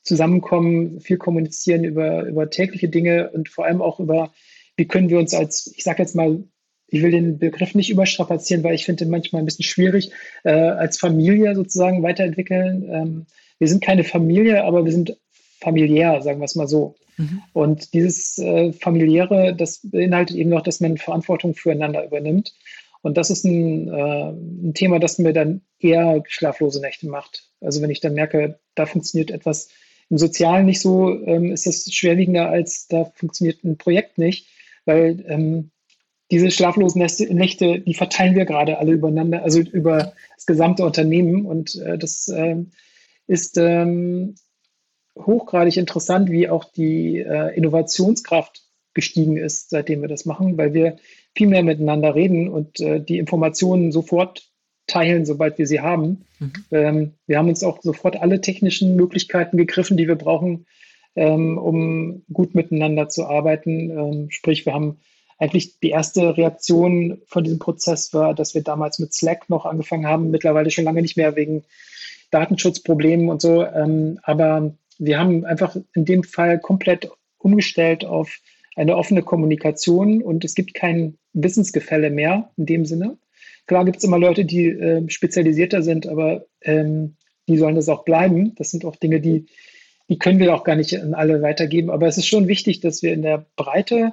zusammenkommen, viel kommunizieren über, über tägliche Dinge und vor allem auch über, wie können wir uns als, ich sage jetzt mal, ich will den Begriff nicht überstrapazieren, weil ich finde den manchmal ein bisschen schwierig, äh, als Familie sozusagen weiterentwickeln. Ähm, wir sind keine Familie, aber wir sind familiär, sagen wir es mal so. Mhm. Und dieses äh, familiäre, das beinhaltet eben noch, dass man Verantwortung füreinander übernimmt. Und das ist ein, äh, ein Thema, das mir dann eher schlaflose Nächte macht. Also wenn ich dann merke, da funktioniert etwas im Sozialen nicht so, ähm, ist das schwerwiegender, als da funktioniert ein Projekt nicht, weil ähm, diese schlaflosen Nächte, die verteilen wir gerade alle übereinander, also über das gesamte Unternehmen. Und äh, das äh, ist ähm, hochgradig interessant, wie auch die äh, Innovationskraft gestiegen ist, seitdem wir das machen, weil wir viel mehr miteinander reden und äh, die Informationen sofort teilen, sobald wir sie haben. Mhm. Ähm, wir haben uns auch sofort alle technischen Möglichkeiten gegriffen, die wir brauchen, ähm, um gut miteinander zu arbeiten. Ähm, sprich, wir haben eigentlich die erste Reaktion von diesem Prozess war, dass wir damals mit Slack noch angefangen haben, mittlerweile schon lange nicht mehr wegen Datenschutzproblemen und so. Ähm, aber wir haben einfach in dem Fall komplett umgestellt auf eine offene Kommunikation und es gibt kein Wissensgefälle mehr in dem Sinne. Klar gibt es immer Leute, die äh, spezialisierter sind, aber ähm, die sollen das auch bleiben. Das sind auch Dinge, die, die können wir auch gar nicht an alle weitergeben. Aber es ist schon wichtig, dass wir in der Breite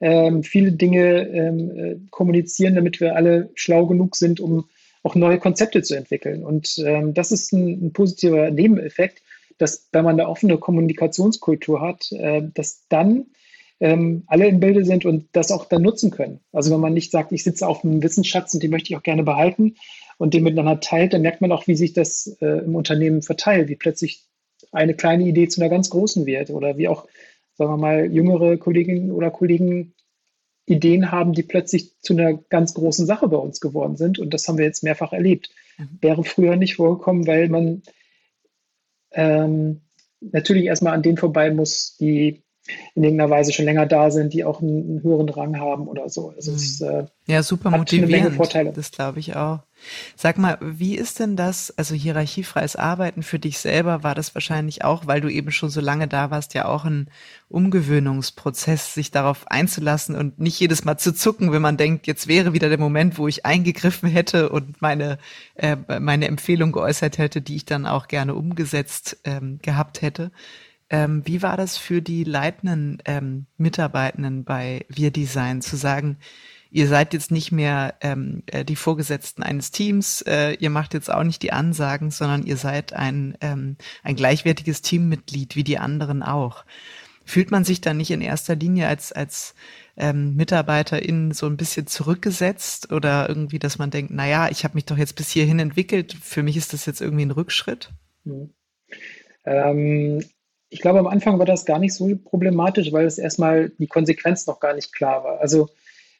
ähm, viele Dinge ähm, äh, kommunizieren, damit wir alle schlau genug sind, um auch neue Konzepte zu entwickeln. Und ähm, das ist ein, ein, positiver Nebeneffekt, dass wenn man eine offene Kommunikationskultur hat, äh, dass dann ähm, alle im Bilde sind und das auch dann nutzen können. Also wenn man nicht sagt, ich sitze auf einem Wissensschatz und den möchte ich auch gerne behalten und den miteinander teilt, dann merkt man auch, wie sich das äh, im Unternehmen verteilt, wie plötzlich eine kleine Idee zu einer ganz großen wird oder wie auch, sagen wir mal, jüngere Kolleginnen oder Kollegen Ideen haben, die plötzlich zu einer ganz großen Sache bei uns geworden sind. Und das haben wir jetzt mehrfach erlebt. Mhm. Wäre früher nicht vorgekommen, weil man ähm, natürlich erstmal an denen vorbei muss, die in irgendeiner Weise schon länger da sind, die auch einen, einen höheren Rang haben oder so. Also mhm. es, äh, ja, super motivierend. Vorteile. Das glaube ich auch. Sag mal, wie ist denn das, also hierarchiefreies Arbeiten für dich selber war das wahrscheinlich auch, weil du eben schon so lange da warst, ja auch ein Umgewöhnungsprozess, sich darauf einzulassen und nicht jedes Mal zu zucken, wenn man denkt, jetzt wäre wieder der Moment, wo ich eingegriffen hätte und meine, äh, meine Empfehlung geäußert hätte, die ich dann auch gerne umgesetzt ähm, gehabt hätte. Ähm, wie war das für die leitenden ähm, Mitarbeitenden bei Wir Design zu sagen, ihr seid jetzt nicht mehr ähm, äh, die Vorgesetzten eines Teams, äh, ihr macht jetzt auch nicht die Ansagen, sondern ihr seid ein, ähm, ein gleichwertiges Teammitglied wie die anderen auch. Fühlt man sich dann nicht in erster Linie als, als ähm, MitarbeiterInnen so ein bisschen zurückgesetzt oder irgendwie, dass man denkt, na ja, ich habe mich doch jetzt bis hierhin entwickelt, für mich ist das jetzt irgendwie ein Rückschritt? Mhm. Ähm, ich glaube, am Anfang war das gar nicht so problematisch, weil es erstmal die Konsequenz noch gar nicht klar war. Also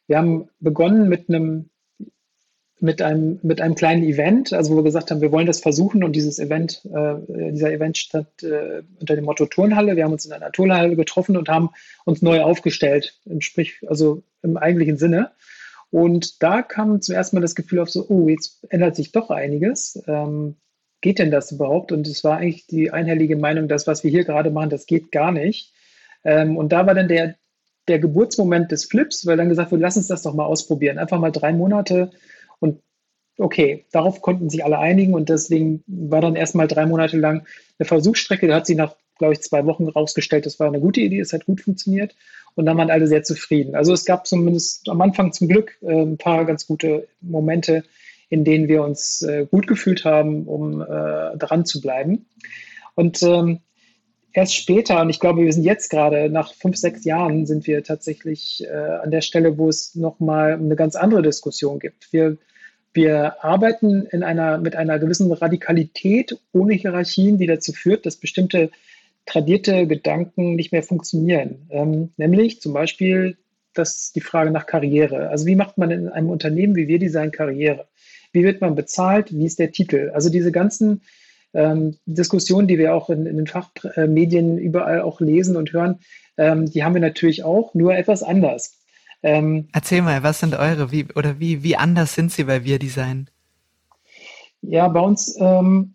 wir haben begonnen mit einem, mit einem, mit einem kleinen Event, also wo wir gesagt haben, wir wollen das versuchen und dieses Event, äh, dieser Event stand äh, unter dem Motto Turnhalle. Wir haben uns in einer Turnhalle getroffen und haben uns neu aufgestellt, im Sprich, also im eigentlichen Sinne. Und da kam zum ersten Mal das Gefühl auf so, oh, jetzt ändert sich doch einiges. Ähm, geht denn das überhaupt? Und es war eigentlich die einhellige Meinung, das, was wir hier gerade machen, das geht gar nicht. Ähm, und da war dann der, der Geburtsmoment des Flips, weil dann gesagt wurde, lass uns das doch mal ausprobieren. Einfach mal drei Monate und okay, darauf konnten sich alle einigen und deswegen war dann erstmal drei Monate lang eine Versuchsstrecke. Da hat sie nach, glaube ich, zwei Wochen rausgestellt, das war eine gute Idee, es hat gut funktioniert und dann waren alle sehr zufrieden. Also es gab zumindest am Anfang zum Glück äh, ein paar ganz gute Momente, in denen wir uns äh, gut gefühlt haben, um äh, dran zu bleiben. Und ähm, erst später, und ich glaube, wir sind jetzt gerade nach fünf, sechs Jahren, sind wir tatsächlich äh, an der Stelle, wo es nochmal eine ganz andere Diskussion gibt. Wir, wir arbeiten in einer, mit einer gewissen Radikalität ohne Hierarchien, die dazu führt, dass bestimmte tradierte Gedanken nicht mehr funktionieren. Ähm, nämlich zum Beispiel das die Frage nach Karriere. Also wie macht man in einem Unternehmen wie wir Design Karriere? Wie wird man bezahlt? Wie ist der Titel? Also diese ganzen ähm, Diskussionen, die wir auch in, in den Fachmedien überall auch lesen und hören, ähm, die haben wir natürlich auch, nur etwas anders. Ähm, Erzähl mal, was sind eure, wie, oder wie, wie anders sind sie bei Wir Design? Ja, bei uns ähm,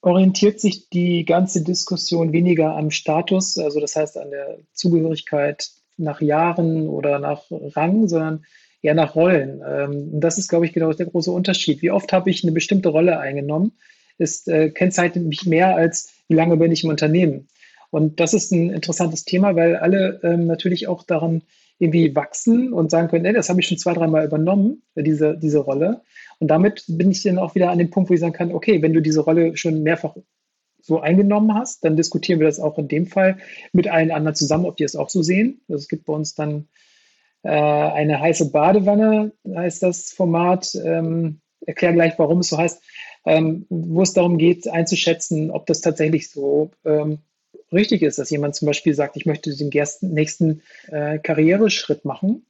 orientiert sich die ganze Diskussion weniger am Status, also das heißt an der Zugehörigkeit nach Jahren oder nach Rang, sondern eher nach Rollen. Ähm, das ist, glaube ich, genau der große Unterschied. Wie oft habe ich eine bestimmte Rolle eingenommen? ist, äh, kennzeichnet mich mehr als, wie lange bin ich im Unternehmen. Und das ist ein interessantes Thema, weil alle ähm, natürlich auch daran irgendwie wachsen und sagen können, ey, das habe ich schon zwei, dreimal übernommen, diese, diese Rolle. Und damit bin ich dann auch wieder an dem Punkt, wo ich sagen kann, okay, wenn du diese Rolle schon mehrfach so eingenommen hast, dann diskutieren wir das auch in dem Fall mit allen anderen zusammen, ob die es auch so sehen. Also es gibt bei uns dann äh, eine heiße Badewanne, heißt das Format. Ähm, erkläre gleich, warum es so heißt ähm, wo es darum geht, einzuschätzen, ob das tatsächlich so ähm, richtig ist, dass jemand zum Beispiel sagt, ich möchte den nächsten äh, Karriereschritt machen.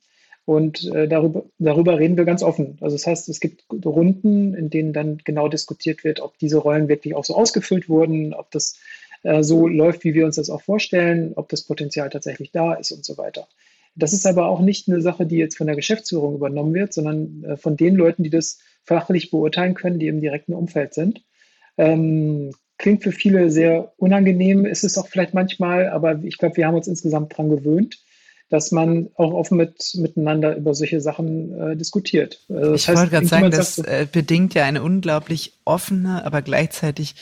Und äh, darüber, darüber reden wir ganz offen. Also das heißt, es gibt Runden, in denen dann genau diskutiert wird, ob diese Rollen wirklich auch so ausgefüllt wurden, ob das äh, so läuft, wie wir uns das auch vorstellen, ob das Potenzial tatsächlich da ist und so weiter. Das ist aber auch nicht eine Sache, die jetzt von der Geschäftsführung übernommen wird, sondern äh, von den Leuten, die das fachlich beurteilen können, die im direkten Umfeld sind. Ähm, klingt für viele sehr unangenehm, ist es auch vielleicht manchmal, aber ich glaube, wir haben uns insgesamt daran gewöhnt, dass man auch offen mit, miteinander über solche Sachen äh, diskutiert. Also ich wollte gerade sagen, das äh, bedingt ja eine unglaublich offene, aber gleichzeitig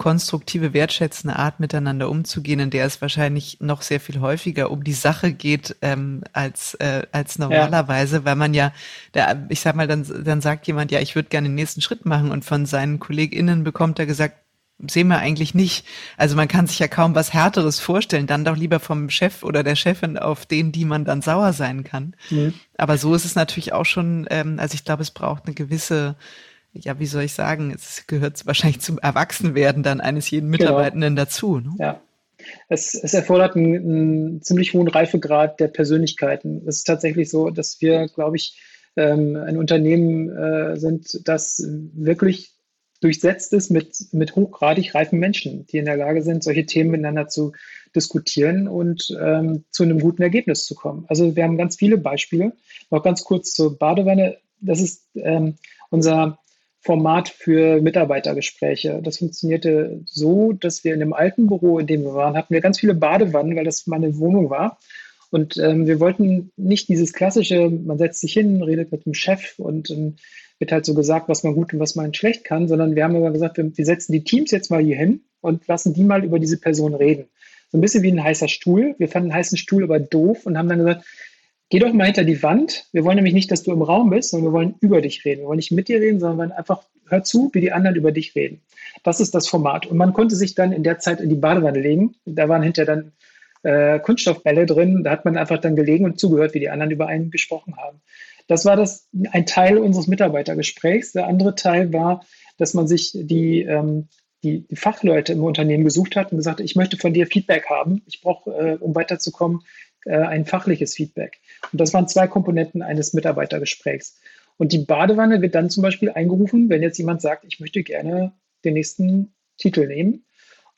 konstruktive, wertschätzende Art miteinander umzugehen, in der es wahrscheinlich noch sehr viel häufiger um die Sache geht ähm, als äh, als normalerweise, ja. weil man ja, der, ich sag mal, dann dann sagt jemand, ja, ich würde gerne den nächsten Schritt machen und von seinen KollegInnen bekommt er gesagt, sehen wir eigentlich nicht. Also man kann sich ja kaum was Härteres vorstellen, dann doch lieber vom Chef oder der Chefin auf den, die man dann sauer sein kann. Mhm. Aber so ist es natürlich auch schon, ähm, also ich glaube, es braucht eine gewisse ja, wie soll ich sagen, es gehört wahrscheinlich zum Erwachsenwerden dann eines jeden genau. Mitarbeitenden genau. dazu. Ne? Ja. Es, es erfordert einen, einen, ziemlich hohen Reifegrad der Persönlichkeiten. Es ist tatsächlich so, dass wir, glaube ich, ähm, ein Unternehmen äh, sind, das wirklich durchsetzt ist mit, mit hochgradig reifen Menschen, die in der Lage sind, solche Themen miteinander zu diskutieren und ähm, zu einem guten Ergebnis zu kommen. Also wir haben ganz viele Beispiele. Noch ganz kurz zur Badewanne. Das ist ähm, unser Format für Mitarbeitergespräche. Das funktionierte so, dass wir in dem alten Büro, in dem wir waren, hatten wir ganz viele Badewannen, weil das meine Wohnung war. Und ähm, wir wollten nicht dieses klassische, man setzt sich hin, redet mit dem Chef und ähm, wird halt so gesagt, was man gut und was man schlecht kann, sondern wir haben aber gesagt, wir, wir setzen die Teams jetzt mal hier hin und lassen die mal über diese Person reden. So ein bisschen wie ein heißer Stuhl. Wir fanden einen heißen Stuhl aber doof und haben dann gesagt, Geh doch mal hinter die Wand. Wir wollen nämlich nicht, dass du im Raum bist, sondern wir wollen über dich reden. Wir wollen nicht mit dir reden, sondern einfach hör zu, wie die anderen über dich reden. Das ist das Format. Und man konnte sich dann in der Zeit in die Badewanne legen. Da waren hinterher dann äh, Kunststoffbälle drin. Da hat man einfach dann gelegen und zugehört, wie die anderen über einen gesprochen haben. Das war das ein Teil unseres Mitarbeitergesprächs. Der andere Teil war, dass man sich die, ähm, die, die Fachleute im Unternehmen gesucht hat und gesagt hat, ich möchte von dir Feedback haben. Ich brauche, äh, um weiterzukommen, äh, ein fachliches Feedback. Und das waren zwei Komponenten eines Mitarbeitergesprächs. Und die Badewanne wird dann zum Beispiel eingerufen, wenn jetzt jemand sagt, ich möchte gerne den nächsten Titel nehmen.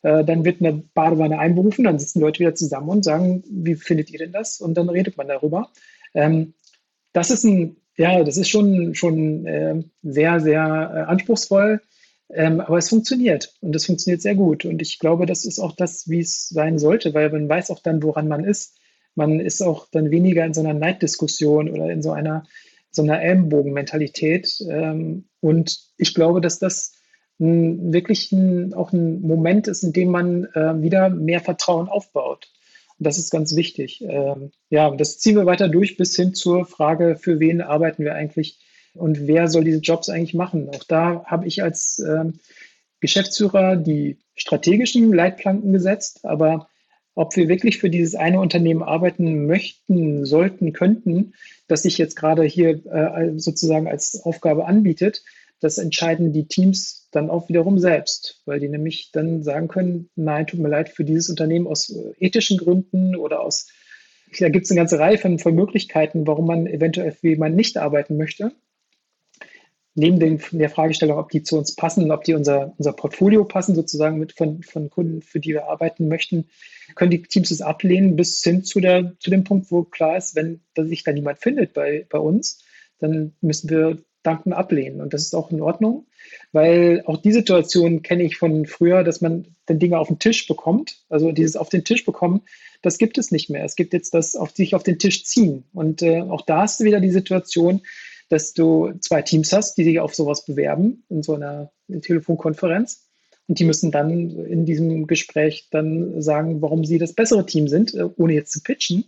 Äh, dann wird eine Badewanne einberufen, dann sitzen Leute wieder zusammen und sagen, wie findet ihr denn das? Und dann redet man darüber. Ähm, das ist ein, ja, das ist schon, schon äh, sehr, sehr äh, anspruchsvoll, ähm, aber es funktioniert und es funktioniert sehr gut. Und ich glaube, das ist auch das, wie es sein sollte, weil man weiß auch dann, woran man ist. Man ist auch dann weniger in so einer Neiddiskussion oder in so einer, so einer Ellenbogenmentalität. Ähm, und ich glaube, dass das ein, wirklich ein, auch ein Moment ist, in dem man äh, wieder mehr Vertrauen aufbaut. Und das ist ganz wichtig. Ähm, ja, das ziehen wir weiter durch bis hin zur Frage, für wen arbeiten wir eigentlich und wer soll diese Jobs eigentlich machen. Auch da habe ich als ähm, Geschäftsführer die strategischen Leitplanken gesetzt, aber ob wir wirklich für dieses eine Unternehmen arbeiten möchten, sollten, könnten, das sich jetzt gerade hier äh, sozusagen als Aufgabe anbietet, das entscheiden die Teams dann auch wiederum selbst, weil die nämlich dann sagen können, nein, tut mir leid, für dieses Unternehmen aus ethischen Gründen oder aus, da gibt es eine ganze Reihe von, von Möglichkeiten, warum man eventuell für jemanden nicht arbeiten möchte. Neben den, der Fragestellung, ob die zu uns passen, ob die unser, unser Portfolio passen, sozusagen mit von, von Kunden, für die wir arbeiten möchten, können die Teams es ablehnen bis hin zu, der, zu dem Punkt, wo klar ist, wenn sich da niemand findet bei, bei uns, dann müssen wir Danken ablehnen. Und das ist auch in Ordnung, weil auch die Situation kenne ich von früher, dass man dann Dinge auf den Tisch bekommt. Also dieses auf den Tisch bekommen, das gibt es nicht mehr. Es gibt jetzt das auf sich auf den Tisch ziehen. Und äh, auch da hast du wieder die Situation, dass du zwei Teams hast, die sich auf sowas bewerben, in so einer Telefonkonferenz. Und die müssen dann in diesem Gespräch dann sagen, warum sie das bessere Team sind, äh, ohne jetzt zu pitchen.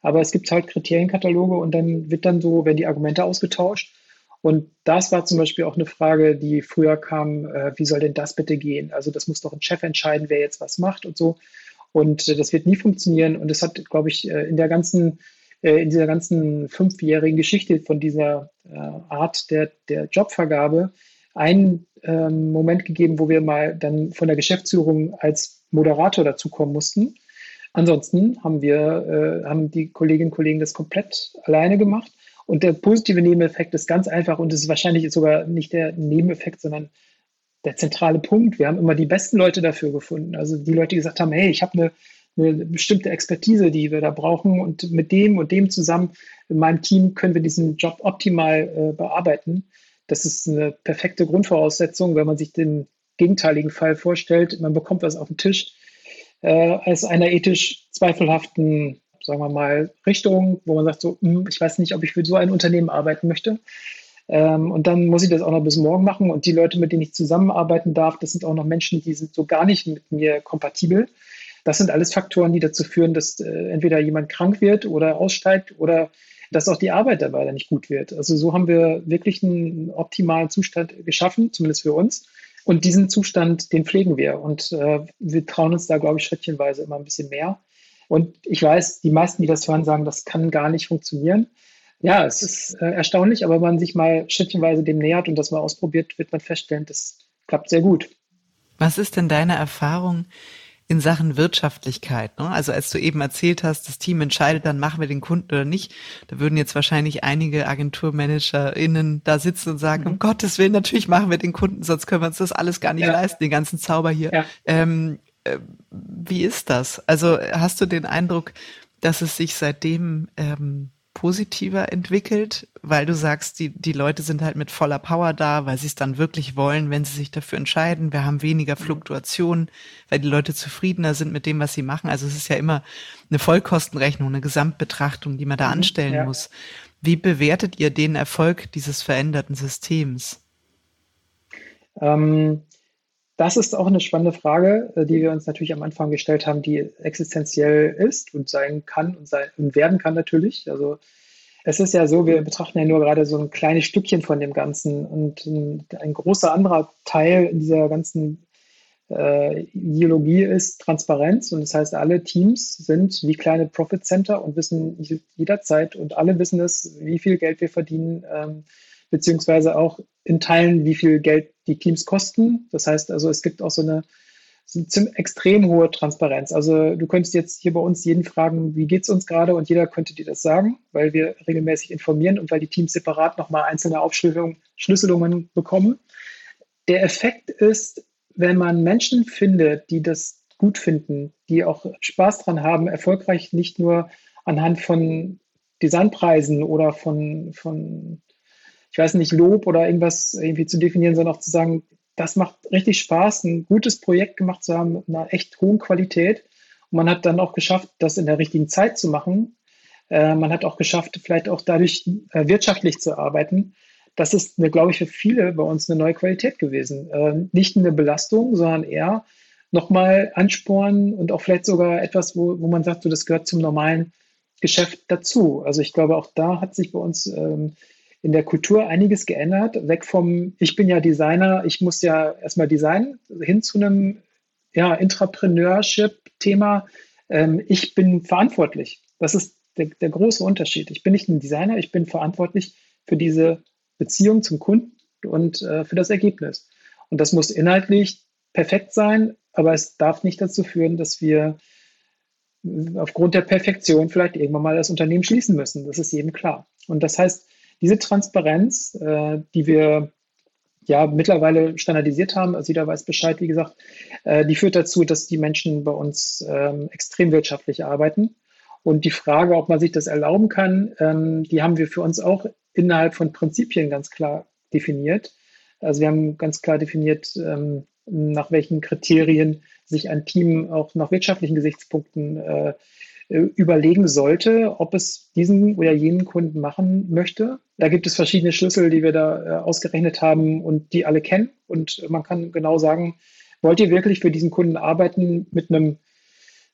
Aber es gibt halt Kriterienkataloge und dann wird dann so, werden die Argumente ausgetauscht. Und das war zum Beispiel auch eine Frage, die früher kam, äh, wie soll denn das bitte gehen? Also das muss doch ein Chef entscheiden, wer jetzt was macht und so. Und äh, das wird nie funktionieren. Und es hat, glaube ich, äh, in der ganzen äh, in dieser ganzen fünfjährigen Geschichte von dieser äh, Art der, der Jobvergabe einen ähm, Moment gegeben, wo wir mal dann von der Geschäftsführung als Moderator dazukommen mussten. Ansonsten haben wir, haben die Kolleginnen und Kollegen das komplett alleine gemacht. Und der positive Nebeneffekt ist ganz einfach und es ist wahrscheinlich sogar nicht der Nebeneffekt, sondern der zentrale Punkt. Wir haben immer die besten Leute dafür gefunden. Also die Leute, die gesagt haben, hey, ich habe eine eine bestimmte Expertise, die wir da brauchen. Und mit dem und dem zusammen in meinem Team können wir diesen Job optimal äh, bearbeiten. Das ist eine perfekte Grundvoraussetzung, wenn man sich den gegenteiligen Fall vorstellt. Man bekommt was auf den Tisch äh, als einer ethisch zweifelhaften, sagen wir mal, Richtung, wo man sagt, so, hm, ich weiß nicht, ob ich für so ein Unternehmen arbeiten möchte. Ähm, und dann muss ich das auch noch bis morgen machen. Und die Leute, mit denen ich zusammenarbeiten darf, das sind auch noch Menschen, die sind so gar nicht mit mir kompatibel. Das sind alles Faktoren, die dazu führen, dass äh, entweder jemand krank wird oder aussteigt oder dass auch die Arbeit dabei dann nicht gut wird. Also so haben wir wirklich einen optimalen Zustand geschaffen, zumindest für uns. Und diesen Zustand, den pflegen wir. Und äh, wir trauen uns da, glaube ich, schrittchenweise immer ein bisschen mehr. Und ich weiß, die meisten, die das hören, sagen, das kann gar nicht funktionieren. Ja, es ist äh, erstaunlich, aber wenn man sich mal schrittchenweise dem nähert und das mal ausprobiert, wird man feststellen, das klappt sehr gut. Was ist denn deine Erfahrung in Sachen Wirtschaftlichkeit. Ne? Also als du eben erzählt hast, das Team entscheidet dann, machen wir den Kunden oder nicht, da würden jetzt wahrscheinlich einige AgenturmanagerInnen da sitzen und sagen, mhm. um Gottes Willen, natürlich machen wir den Kunden, sonst können wir uns das alles gar nicht ja. leisten, den ganzen Zauber hier. Ja. Ähm, äh, wie ist das? Also hast du den Eindruck, dass es sich seitdem ähm, positiver entwickelt, weil du sagst, die, die Leute sind halt mit voller Power da, weil sie es dann wirklich wollen, wenn sie sich dafür entscheiden. Wir haben weniger Fluktuation, weil die Leute zufriedener sind mit dem, was sie machen. Also es ist ja immer eine Vollkostenrechnung, eine Gesamtbetrachtung, die man da mhm, anstellen ja. muss. Wie bewertet ihr den Erfolg dieses veränderten Systems? Ähm, das ist auch eine spannende Frage, äh, die wir uns natürlich am Anfang gestellt haben, die existenziell ist und sein kann und, sein, und werden kann natürlich. Also es ist ja so, wir betrachten ja nur gerade so ein kleines Stückchen von dem Ganzen und ein, großer anderer Teil in dieser ganzen äh, Ideologie ist Transparenz und das heißt, alle Teams sind wie kleine Profit Center und wissen jederzeit und alle wissen es, wie viel Geld wir verdienen, ähm, beziehungsweise auch in Teilen, wie viel Geld die Teams kosten. Das heißt also, es gibt auch so eine eine extrem hohe Transparenz. Also du könntest jetzt hier bei uns jeden fragen, wie geht es uns gerade und jeder könnte dir das sagen, weil wir regelmäßig informieren und weil die Teams separat nochmal einzelne Aufschlüsselungen bekommen. Der Effekt ist, wenn man Menschen findet, die das gut finden, die auch Spaß dran haben, erfolgreich nicht nur anhand von Designpreisen oder von, von, ich weiß nicht, Lob oder irgendwas irgendwie zu definieren, sondern auch zu sagen, das macht richtig Spaß, ein gutes Projekt gemacht zu haben mit einer echt hohen Qualität. Und man hat dann auch geschafft, das in der richtigen Zeit zu machen. Äh, man hat auch geschafft, vielleicht auch dadurch äh, wirtschaftlich zu arbeiten. Das ist, eine, glaube ich, für viele bei uns eine neue Qualität gewesen. Äh, nicht eine Belastung, sondern eher nochmal anspornen und auch vielleicht sogar etwas, wo, wo man sagt, so, das gehört zum normalen Geschäft dazu. Also ich glaube, auch da hat sich bei uns ähm, in der Kultur einiges geändert. Weg vom, ich bin ja Designer, ich muss ja erstmal designen, hin zu einem ja, Intrapreneurship-Thema. Ähm, ich bin verantwortlich. Das ist der, der große Unterschied. Ich bin nicht ein Designer, ich bin verantwortlich für diese Beziehung zum Kunden und äh, für das Ergebnis. Und das muss inhaltlich perfekt sein, aber es darf nicht dazu führen, dass wir aufgrund der Perfektion vielleicht irgendwann mal das Unternehmen schließen müssen. Das ist jedem klar. Und das heißt, diese Transparenz, äh, die wir ja mittlerweile standardisiert haben, also jeder weiß Bescheid, wie gesagt, äh, die führt dazu, dass die Menschen bei uns ähm, extrem wirtschaftlich arbeiten. Und die Frage, ob man sich das erlauben kann, ähm, die haben wir für uns auch innerhalb von Prinzipien ganz klar definiert. Also wir haben ganz klar definiert, ähm, nach welchen Kriterien sich ein Team auch nach wirtschaftlichen Gesichtspunkten äh, überlegen sollte, ob es diesen oder jenen Kunden machen möchte. Da gibt es verschiedene Schlüssel, die wir da äh, ausgerechnet haben und die alle kennen. Und man kann genau sagen, wollt ihr wirklich für diesen Kunden arbeiten mit einem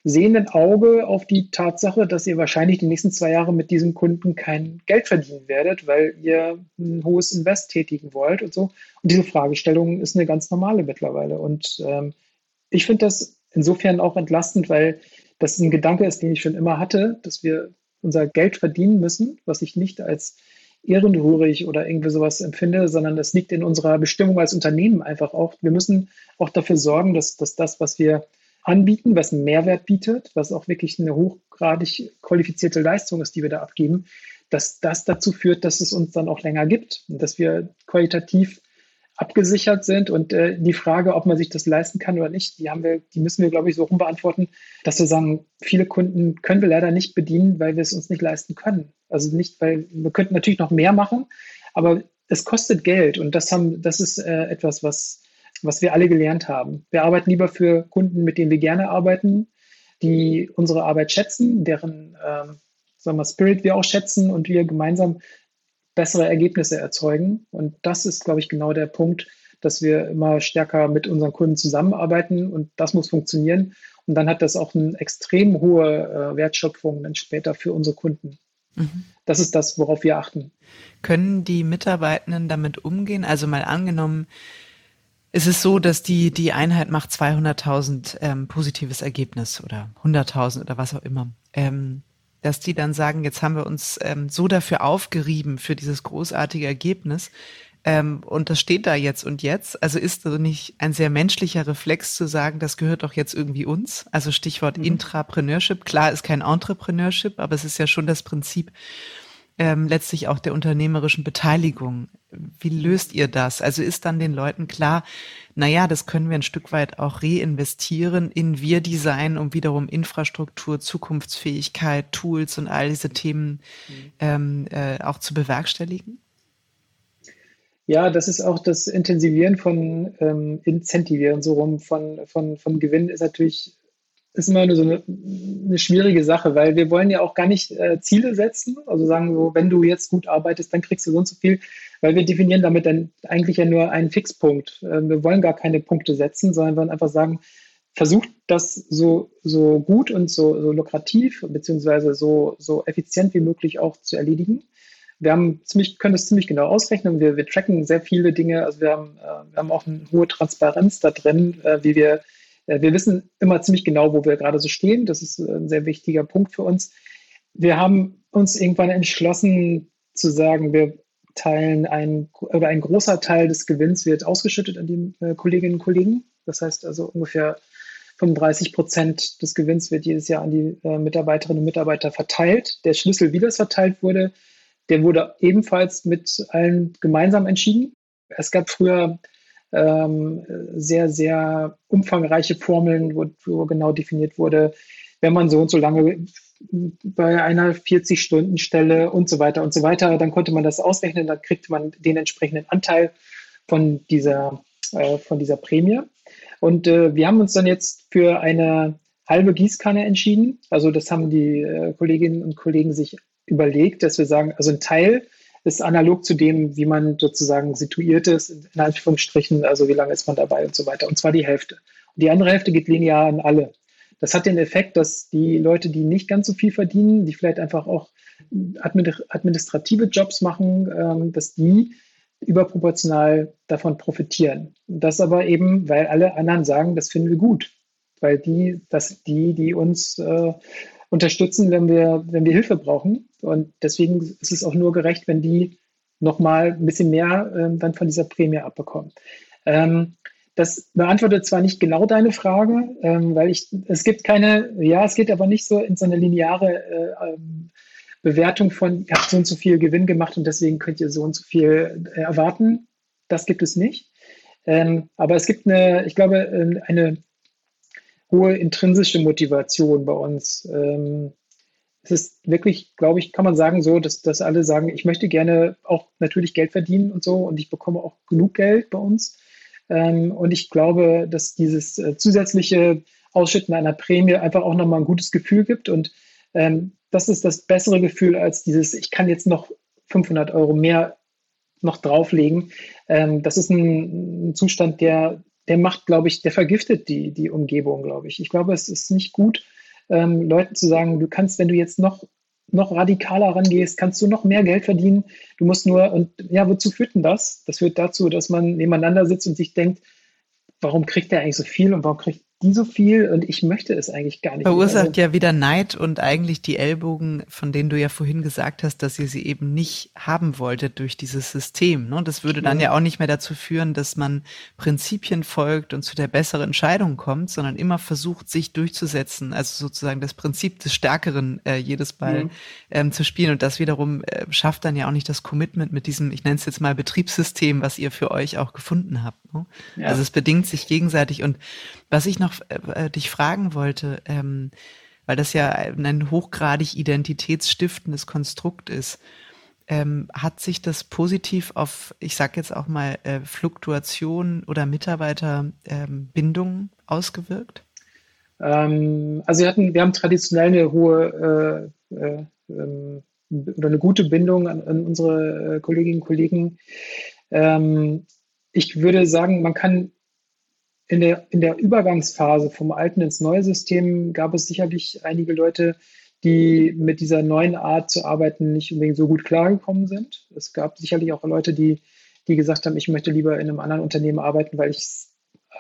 sehenden Auge auf die Tatsache, dass ihr wahrscheinlich die nächsten zwei Jahre mit diesem Kunden kein Geld verdienen werdet, weil ihr ein hohes Invest tätigen wollt und so. Und diese Fragestellung ist eine ganz normale mittlerweile. Und ähm, ich finde das insofern auch entlastend, weil das ein Gedanke ist, den ich schon immer hatte, dass wir unser Geld verdienen müssen, was ich nicht als ehrenrührig oder irgendwie sowas empfinde, sondern das liegt in unserer Bestimmung als Unternehmen einfach auch. Wir müssen auch dafür sorgen, dass, dass das, was wir anbieten, was einen Mehrwert bietet, was auch wirklich eine hochgradig qualifizierte Leistung ist, die wir da abgeben, dass das dazu führt, dass es uns dann auch länger gibt und dass wir qualitativ abgesichert sind. Und äh, die Frage, ob man sich das leisten kann oder nicht, die haben wir, die müssen wir, glaube ich, so rumbeantworten, dass wir sagen, viele Kunden können wir leider nicht bedienen, weil wir es uns nicht leisten können. Also nicht, weil wir könnten natürlich noch mehr machen, aber es kostet Geld und das haben, das ist äh, etwas, was, was wir alle gelernt haben. Wir arbeiten lieber für Kunden, mit denen wir gerne arbeiten, die unsere Arbeit schätzen, deren ähm, sagen wir, Spirit wir auch schätzen und wir gemeinsam bessere Ergebnisse erzeugen. Und das ist, glaube ich, genau der Punkt, dass wir immer stärker mit unseren Kunden zusammenarbeiten und das muss funktionieren. Und dann hat das auch eine extrem hohe äh, Wertschöpfung dann später für unsere Kunden. Mhm. Das ist das, worauf wir achten. Können die Mitarbeitenden damit umgehen? Also mal angenommen, ist es so, dass die, die Einheit macht 200.000 ähm, positives Ergebnis oder 100.000 oder was auch immer. Ähm, dass die dann sagen, jetzt haben wir uns ähm, so dafür aufgerieben für dieses großartige Ergebnis ähm, und das steht da jetzt und jetzt. Also ist das nicht ein sehr menschlicher Reflex zu sagen, das gehört doch jetzt irgendwie uns? Also Stichwort mhm. Intrapreneurship. Klar ist kein Entrepreneurship, aber es ist ja schon das Prinzip ähm, letztlich auch der unternehmerischen Beteiligung. Wie löst ihr das? Also ist dann den Leuten klar, naja, das können wir ein Stück weit auch reinvestieren in Wir-Design, um wiederum Infrastruktur, Zukunftsfähigkeit, Tools und all diese Themen mhm. ähm, äh, auch zu bewerkstelligen? Ja, das ist auch das Intensivieren von ähm, Incentivieren, so rum von, von, von Gewinn ist natürlich ist immer nur so eine, eine, schwierige Sache, weil wir wollen ja auch gar nicht äh, Ziele setzen, also sagen so, wenn du jetzt gut arbeitest, dann kriegst du so und so viel, weil wir definieren damit dann eigentlich ja nur einen Fixpunkt. Äh, wir wollen gar keine Punkte setzen, sondern wollen einfach sagen, versucht das so, so gut und so, so lukrativ beziehungsweise so, so effizient wie möglich auch zu erledigen. Wir haben ziemlich, können das ziemlich genau ausrechnen. Wir, wir tracken sehr viele Dinge. Also wir haben, äh, wir haben auch eine hohe Transparenz da drin, äh, wie wir wir wissen immer ziemlich genau, wo wir gerade so stehen. Das ist ein sehr wichtiger Punkt für uns. Wir haben uns irgendwann entschlossen zu sagen, wir teilen ein oder ein großer Teil des Gewinns wird ausgeschüttet an die äh, Kolleginnen und Kollegen. Das heißt also ungefähr 35 Prozent des Gewinns wird jedes Jahr an die äh, Mitarbeiterinnen und Mitarbeiter verteilt. Der Schlüssel, wie das verteilt wurde, der wurde ebenfalls mit allen gemeinsam entschieden. Es gab früher ähm, sehr, sehr umfangreiche Formeln, wo, wo, genau definiert wurde, wenn man so und so lange bei einer 40-Stunden-Stelle und so weiter und so weiter, dann konnte man das ausrechnen, dann kriegte man den entsprechenden Anteil von dieser, äh, von dieser Prämie. Und äh, wir haben uns dann jetzt für eine halbe Gießkanne entschieden. Also das haben die äh, Kolleginnen und Kollegen sich überlegt, dass wir sagen, also ein Teil ist analog zu dem, wie man sozusagen situiert ist, in Anführungsstrichen, also wie lange ist man dabei und so weiter. Und zwar die Hälfte. Und die andere Hälfte geht linear an alle. Das hat den Effekt, dass die Leute, die nicht ganz so viel verdienen, die vielleicht einfach auch administrative Jobs machen, ähm, dass die überproportional davon profitieren. Das aber eben, weil alle anderen sagen, das finden wir gut, weil die, dass die, die uns äh, unterstützen, wenn wir, wenn wir Hilfe brauchen. Und deswegen ist es auch nur gerecht, wenn die nochmal ein bisschen mehr äh, dann von dieser Prämie abbekommen. Ähm, das beantwortet zwar nicht genau deine Frage, ähm, weil ich, es gibt keine, ja, es geht aber nicht so in so eine lineare äh, ähm, Bewertung von, ihr habt so und so viel Gewinn gemacht und deswegen könnt ihr so und so viel äh, erwarten. Das gibt es nicht. Ähm, aber es gibt eine, ich glaube, äh, eine hohe intrinsische Motivation bei uns. Es ist wirklich, glaube ich, kann man sagen so, dass, dass alle sagen, ich möchte gerne auch natürlich Geld verdienen und so und ich bekomme auch genug Geld bei uns. Ähm, und ich glaube, dass dieses äh, zusätzliche Ausschütten einer Prämie einfach auch nochmal ein gutes Gefühl gibt und ähm, das ist das bessere Gefühl als dieses, ich kann jetzt noch 500 Euro mehr noch drauflegen. Ähm, das ist ein, ein, Zustand, der, der macht, glaube ich, der vergiftet die, die Umgebung, glaube ich. Ich glaube, es ist nicht gut, ähm, Leuten zu sagen, du kannst, wenn du jetzt noch, noch radikaler rangehst, kannst du noch mehr Geld verdienen. Du musst nur, und ja, wozu führt denn das? Das führt dazu, dass man nebeneinander sitzt und sich denkt, warum kriegt der eigentlich so viel und warum kriegt die so viel und ich möchte es eigentlich gar nicht. Verursacht ja wieder Neid und eigentlich die Ellbogen, von denen du ja vorhin gesagt hast, dass ihr sie eben nicht haben wolltet durch dieses System. Ne? Das würde dann ja. ja auch nicht mehr dazu führen, dass man Prinzipien folgt und zu der besseren Entscheidung kommt, sondern immer versucht, sich durchzusetzen. Also sozusagen das Prinzip des Stärkeren äh, jedes Mal mhm. ähm, zu spielen. Und das wiederum äh, schafft dann ja auch nicht das Commitment mit diesem, ich nenne es jetzt mal Betriebssystem, was ihr für euch auch gefunden habt. Ne? Ja. Also es bedingt sich gegenseitig. Und was ich noch äh, dich fragen wollte, ähm, weil das ja ein hochgradig identitätsstiftendes Konstrukt ist, ähm, hat sich das positiv auf, ich sage jetzt auch mal, äh, Fluktuation oder Mitarbeiterbindung ähm, ausgewirkt? Ähm, also wir hatten, wir haben traditionell eine hohe äh, äh, ähm, oder eine gute Bindung an, an unsere äh, Kolleginnen und Kollegen. Ähm, ich würde sagen, man kann in der, in der Übergangsphase vom alten ins neue System gab es sicherlich einige Leute, die mit dieser neuen Art zu arbeiten nicht unbedingt so gut klargekommen sind. Es gab sicherlich auch Leute, die, die gesagt haben, ich möchte lieber in einem anderen Unternehmen arbeiten, weil ich,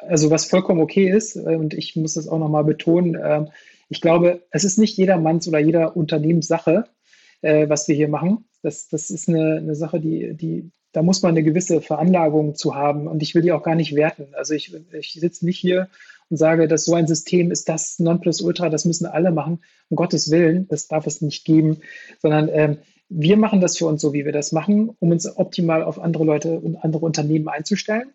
also was vollkommen okay ist, äh, und ich muss das auch nochmal betonen, ähm, ich glaube, es ist nicht jedermanns oder jeder Unternehmenssache, äh, was wir hier machen. Das, das ist eine, eine Sache, die, die, da muss man eine gewisse Veranlagung zu haben und ich will die auch gar nicht werten. Also ich, ich sitze nicht hier und sage, dass so ein System ist das Nonplusultra, das müssen alle machen. Um Gottes Willen, das darf es nicht geben, sondern ähm, wir machen das für uns so, wie wir das machen, um uns optimal auf andere Leute und andere Unternehmen einzustellen.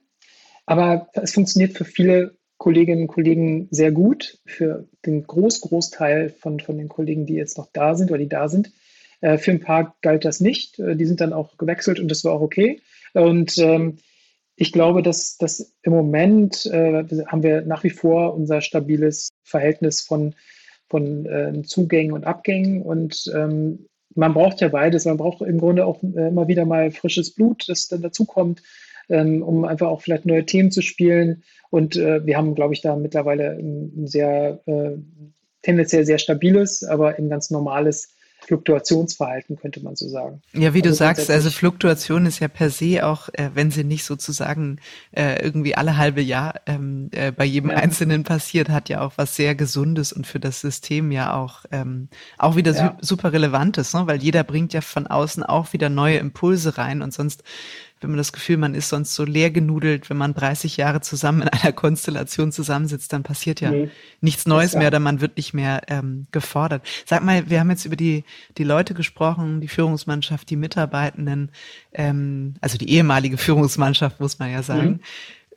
Aber es funktioniert für viele Kolleginnen und Kollegen sehr gut. Für den Groß, Großteil von, von den Kollegen, die jetzt noch da sind oder die da sind, für ein paar galt das nicht. Äh, die sind dann auch gewechselt und das war auch okay. Und ähm, ich glaube, dass, dass im Moment äh, haben wir nach wie vor unser stabiles Verhältnis von, von äh, Zugängen und Abgängen. Und ähm, man braucht ja beides. Man braucht im Grunde auch äh, immer wieder mal frisches Blut, das dann dazukommt, ähm, um einfach auch vielleicht neue Themen zu spielen. Und äh, wir haben, glaube ich, da mittlerweile ein sehr tendenziell sehr stabiles, aber ein ganz normales Fluktuationsverhalten, könnte man so sagen. Ja, wie also du sagst, also Fluktuation ist ja per se auch, äh, wenn sie nicht sozusagen äh, irgendwie alle halbe Jahr ähm, äh, bei jedem ja. Einzelnen passiert, hat ja auch was sehr Gesundes und für das System ja auch, ähm, auch wieder ja. su super Relevantes, ne? weil jeder bringt ja von außen auch wieder neue Impulse rein und sonst wenn man das Gefühl, man ist sonst so leer genudelt, wenn man 30 Jahre zusammen in einer Konstellation zusammensitzt, dann passiert ja mhm. nichts Neues mehr oder man wird nicht mehr ähm, gefordert. Sag mal, wir haben jetzt über die, die Leute gesprochen, die Führungsmannschaft, die Mitarbeitenden, ähm, also die ehemalige Führungsmannschaft, muss man ja sagen.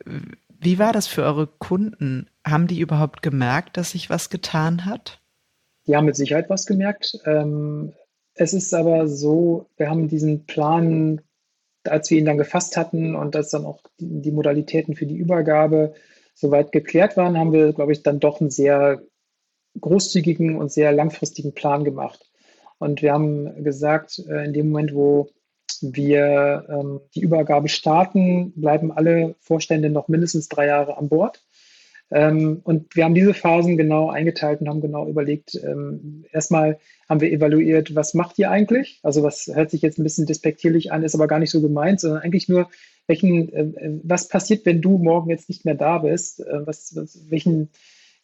Mhm. Wie war das für eure Kunden? Haben die überhaupt gemerkt, dass sich was getan hat? Die haben mit Sicherheit was gemerkt. Ähm, es ist aber so, wir haben diesen Plan, als wir ihn dann gefasst hatten und dass dann auch die, Modalitäten für die Übergabe soweit geklärt waren, haben wir, glaube ich, dann doch einen sehr großzügigen und sehr langfristigen Plan gemacht. Und wir haben gesagt, äh, in dem Moment, wo wir ähm, die Übergabe starten, bleiben alle Vorstände noch mindestens drei Jahre an Bord. Ähm, und wir haben diese Phasen genau eingeteilt und haben genau überlegt, ähm, erstmal haben wir evaluiert, was macht ihr eigentlich? Also was hört sich jetzt ein bisschen despektierlich an, ist aber gar nicht so gemeint, sondern eigentlich nur, welchen, äh, was passiert, wenn du morgen jetzt nicht mehr da bist? Äh, was, was, welchen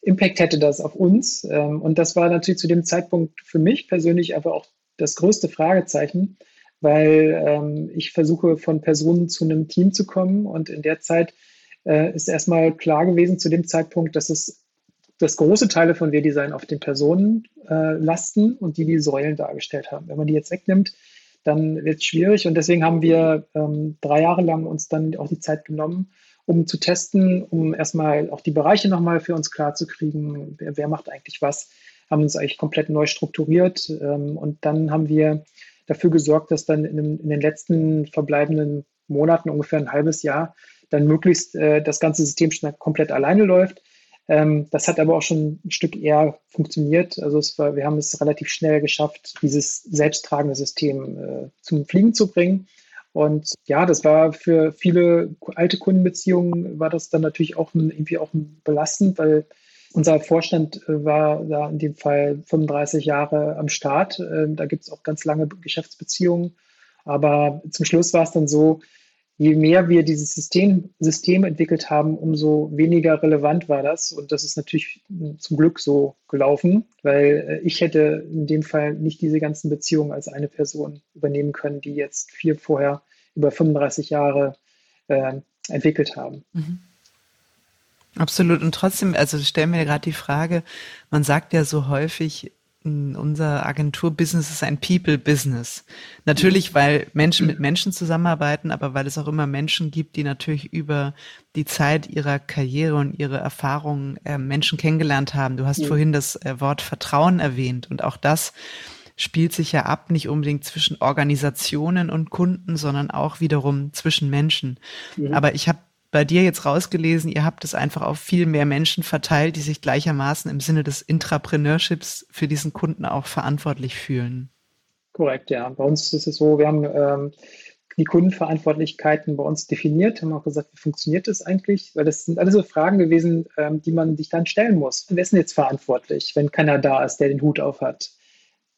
Impact hätte das auf uns? Ähm, und das war natürlich zu dem Zeitpunkt für mich persönlich aber auch das größte Fragezeichen, weil ähm, ich versuche, von Personen zu einem Team zu kommen. Und in der Zeit äh, ist erstmal klar gewesen zu dem Zeitpunkt, dass es dass große Teile von W-Design auf den Personen äh, lasten und die die Säulen dargestellt haben. Wenn man die jetzt wegnimmt, dann wird es schwierig. Und deswegen haben wir ähm, drei Jahre lang uns dann auch die Zeit genommen, um zu testen, um erstmal auch die Bereiche nochmal für uns klar zu kriegen, wer, wer macht eigentlich was, haben uns eigentlich komplett neu strukturiert. Ähm, und dann haben wir dafür gesorgt, dass dann in, in, den letzten verbleibenden Monaten, ungefähr ein halbes Jahr, dann möglichst äh, das ganze System schon komplett alleine läuft. Ähm, das hat aber auch schon ein Stück eher funktioniert. Also war, wir haben es relativ schnell geschafft, dieses selbsttragende System äh, zum Fliegen zu bringen. Und ja, das war für viele alte Kundenbeziehungen, war das dann natürlich auch ein, irgendwie auch ein belastend, weil unser Vorstand äh, war da in dem Fall 35 Jahre am Start. Ähm, da gibt es auch ganz lange Geschäftsbeziehungen. Aber zum Schluss war es dann so, je mehr wir dieses System, System entwickelt haben, umso weniger relevant war das. Und das ist natürlich zum Glück so gelaufen, weil äh, ich hätte in dem Fall nicht diese ganzen Beziehungen als eine Person übernehmen können, die jetzt vier vorher über 35 Jahre äh, entwickelt haben. Mhm. Absolut. Und trotzdem, also stellen wir gerade die Frage, man sagt ja so häufig, unser Agenturbusiness ist ein People-Business. Natürlich, weil Menschen mit Menschen zusammenarbeiten, aber weil es auch immer Menschen gibt, die natürlich über die Zeit ihrer Karriere und ihre Erfahrungen äh, Menschen kennengelernt haben. Du hast ja. vorhin das äh, Wort Vertrauen erwähnt und auch das spielt sich ja ab, nicht unbedingt zwischen Organisationen und Kunden, sondern auch wiederum zwischen Menschen. Ja. Aber ich habe bei dir jetzt rausgelesen, ihr habt es einfach auf viel mehr Menschen verteilt, die sich gleichermaßen im Sinne des Intrapreneurships für diesen Kunden auch verantwortlich fühlen. Korrekt, ja. Bei uns ist es so, wir haben ähm, die Kundenverantwortlichkeiten bei uns definiert, haben auch gesagt, wie funktioniert das eigentlich? Weil das sind alles so Fragen gewesen, ähm, die man sich dann stellen muss. Wer ist denn jetzt verantwortlich, wenn keiner da ist, der den Hut auf hat?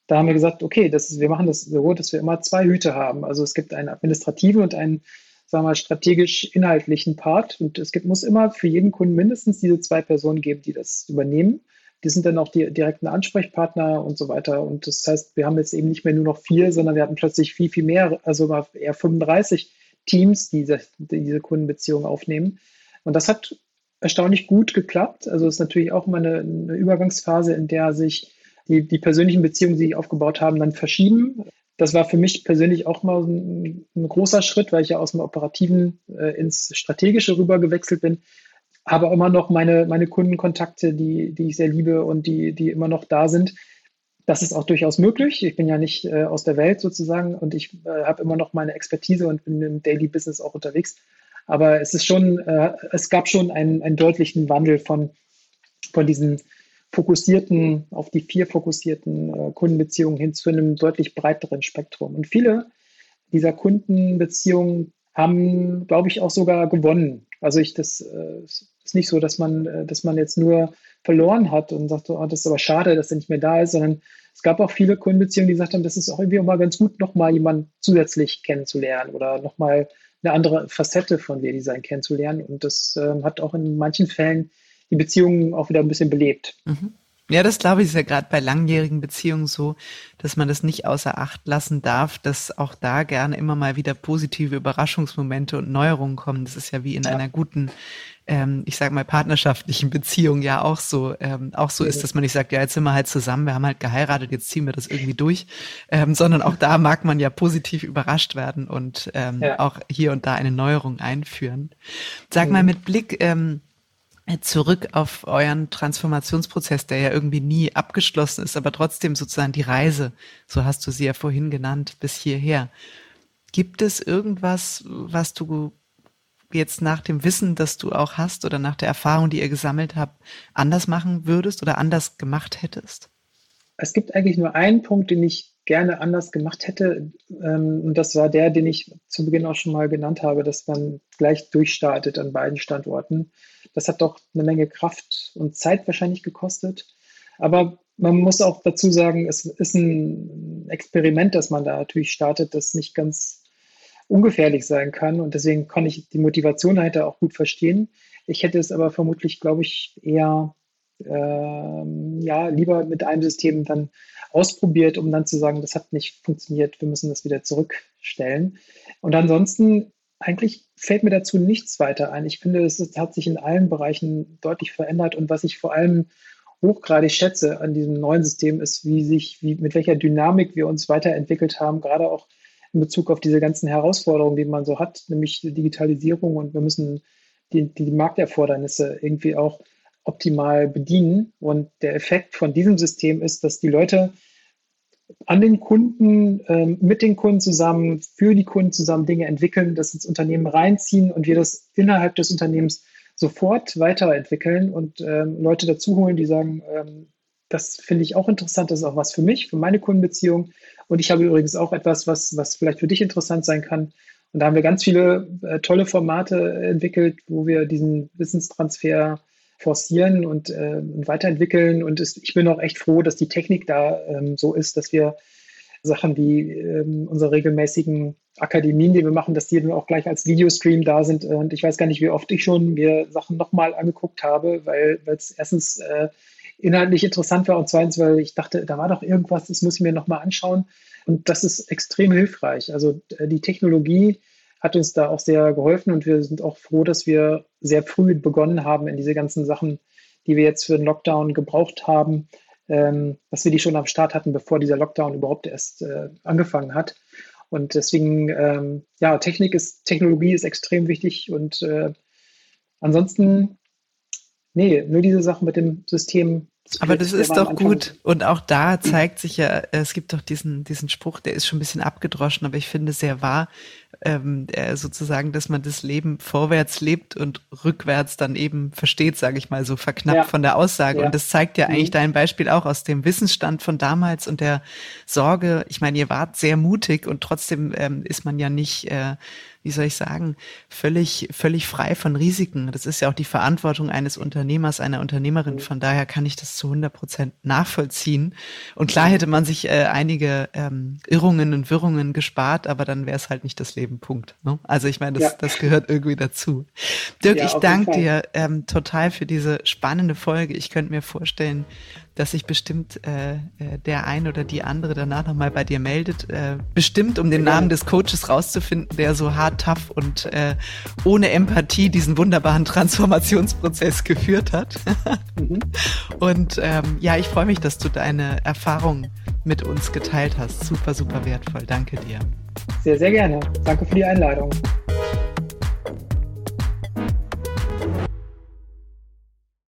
Da haben wir gesagt, okay, das ist, wir machen das so, dass wir immer zwei Hüte haben. Also es gibt einen administrativen und einen sagen wir mal, strategisch-inhaltlichen Part. Und es gibt, muss immer für jeden Kunden mindestens diese zwei Personen geben, die das übernehmen. Die sind dann auch die direkten Ansprechpartner und so weiter. Und das heißt, wir haben jetzt eben nicht mehr nur noch vier, sondern wir hatten plötzlich viel, viel mehr, also eher 35 Teams, die diese, die diese Kundenbeziehung aufnehmen. Und das hat erstaunlich gut geklappt. Also es ist natürlich auch immer eine, eine Übergangsphase, in der sich die, die persönlichen Beziehungen, die sich aufgebaut haben, dann verschieben das war für mich persönlich auch mal ein, ein großer Schritt, weil ich ja aus dem Operativen äh, ins Strategische rüber gewechselt bin. Habe immer noch meine, meine Kundenkontakte, die, die ich sehr liebe und die, die immer noch da sind. Das ist auch durchaus möglich. Ich bin ja nicht äh, aus der Welt sozusagen und ich äh, habe immer noch meine Expertise und bin im Daily Business auch unterwegs. Aber es ist schon, äh, es gab schon einen, einen deutlichen Wandel von, von diesen fokussierten, auf die vier fokussierten äh, Kundenbeziehungen hin zu einem deutlich breiteren Spektrum. Und viele dieser Kundenbeziehungen haben, glaube ich, auch sogar gewonnen. Also ich, das äh, ist nicht so, dass man, äh, dass man jetzt nur verloren hat und sagt, oh, das ist aber schade, dass er nicht mehr da ist, sondern es gab auch viele Kundenbeziehungen, die gesagt haben, das ist auch irgendwie mal ganz gut, nochmal jemanden zusätzlich kennenzulernen oder nochmal eine andere Facette von W-Design kennenzulernen. Und das äh, hat auch in manchen Fällen die Beziehungen auch wieder ein bisschen belebt. Mhm. Ja, das glaube ich ist ja gerade bei langjährigen Beziehungen so, dass man das nicht außer Acht lassen darf, dass auch da gerne immer mal wieder positive Überraschungsmomente und Neuerungen kommen. Das ist ja wie in ja. einer guten, ähm, ich sage mal partnerschaftlichen Beziehung ja auch so, ähm, auch so ist, dass man nicht sagt, ja jetzt sind wir halt zusammen, wir haben halt geheiratet, jetzt ziehen wir das irgendwie durch, ähm, sondern auch da mag man ja positiv überrascht werden und ähm, ja. auch hier und da eine Neuerung einführen. Sag mal mit Blick ähm, zurück auf euren Transformationsprozess, der ja irgendwie nie abgeschlossen ist, aber trotzdem sozusagen die Reise, so hast du sie ja vorhin genannt, bis hierher. Gibt es irgendwas, was du jetzt nach dem Wissen, das du auch hast oder nach der Erfahrung, die ihr gesammelt habt, anders machen würdest oder anders gemacht hättest? Es gibt eigentlich nur einen Punkt, den ich gerne anders gemacht hätte. Ähm, und das war der, den ich zu Beginn auch schon mal genannt habe, dass man gleich durchstartet an beiden Standorten. Das hat doch eine Menge Kraft und Zeit wahrscheinlich gekostet. Aber man muss auch dazu sagen, es ist ein Experiment, das man da natürlich startet, das nicht ganz ungefährlich sein kann. Und deswegen kann ich die Motivation dahinter auch gut verstehen. Ich hätte es aber vermutlich, glaube ich, eher ähm, ja, lieber mit einem System dann ausprobiert, um dann zu sagen, das hat nicht funktioniert, wir müssen das wieder zurückstellen. Und ansonsten, eigentlich fällt mir dazu nichts weiter ein. Ich finde, es hat sich in allen Bereichen deutlich verändert und was ich vor allem hochgradig schätze an diesem neuen System ist, wie sich, wie, mit welcher Dynamik wir uns weiterentwickelt haben, gerade auch in Bezug auf diese ganzen Herausforderungen, die man so hat, nämlich Digitalisierung und wir müssen die, die Markterfordernisse irgendwie auch optimal bedienen. Und der Effekt von diesem System ist, dass die Leute an den Kunden, ähm, mit den Kunden zusammen, für die Kunden zusammen Dinge entwickeln, das ins Unternehmen reinziehen und wir das innerhalb des Unternehmens sofort weiterentwickeln und ähm, Leute dazu holen, die sagen, ähm, das finde ich auch interessant, das ist auch was für mich, für meine Kundenbeziehung. Und ich habe übrigens auch etwas, was, was vielleicht für dich interessant sein kann. Und da haben wir ganz viele äh, tolle Formate entwickelt, wo wir diesen Wissenstransfer forcieren und, äh, weiterentwickeln. Und es, ich bin auch echt froh, dass die Technik da ähm, so ist, dass wir Sachen wie ähm, unsere regelmäßigen Akademien, die wir machen, dass die dann auch gleich als Videostream da sind. Und ich weiß gar nicht, wie oft ich schon mir Sachen nochmal angeguckt habe, weil es erstens äh, inhaltlich interessant war und zweitens, weil ich dachte, da war doch irgendwas, das muss ich mir nochmal anschauen. Und das ist extrem hilfreich. Also äh, die Technologie hat uns da auch sehr geholfen und wir sind auch froh, dass wir sehr früh begonnen haben in diese ganzen Sachen, die wir jetzt für den Lockdown gebraucht haben, ähm, dass wir die schon am Start hatten, bevor dieser Lockdown überhaupt erst äh, angefangen hat. Und deswegen, ähm, ja, Technik ist, Technologie ist extrem wichtig und äh, ansonsten, nee, nur diese Sache mit dem System aber das ist doch gut. Und auch da zeigt sich ja, es gibt doch diesen, diesen Spruch, der ist schon ein bisschen abgedroschen, aber ich finde sehr wahr, ähm, sozusagen, dass man das Leben vorwärts lebt und rückwärts dann eben versteht, sage ich mal so verknappt ja. von der Aussage. Ja. Und das zeigt ja eigentlich mhm. dein Beispiel auch aus dem Wissensstand von damals und der Sorge. Ich meine, ihr wart sehr mutig und trotzdem ähm, ist man ja nicht äh, wie soll ich sagen, völlig, völlig frei von Risiken. Das ist ja auch die Verantwortung eines Unternehmers, einer Unternehmerin. Von daher kann ich das zu 100 Prozent nachvollziehen. Und klar hätte man sich äh, einige ähm, Irrungen und Wirrungen gespart, aber dann wäre es halt nicht das Leben. Punkt. Ne? Also ich meine, das, ja. das gehört irgendwie dazu. Dirk, ja, ich danke dir ähm, total für diese spannende Folge. Ich könnte mir vorstellen, dass sich bestimmt äh, äh, der ein oder die andere danach nochmal bei dir meldet. Äh, bestimmt, um den. Namen des Coaches rauszufinden, der so hart, tough und äh, ohne Empathie diesen wunderbaren Transformationsprozess geführt hat. mhm. Und ähm, ja, ich freue mich, dass du deine Erfahrung mit uns geteilt hast. Super, super wertvoll. Danke dir. Sehr, sehr gerne. Danke für die Einladung.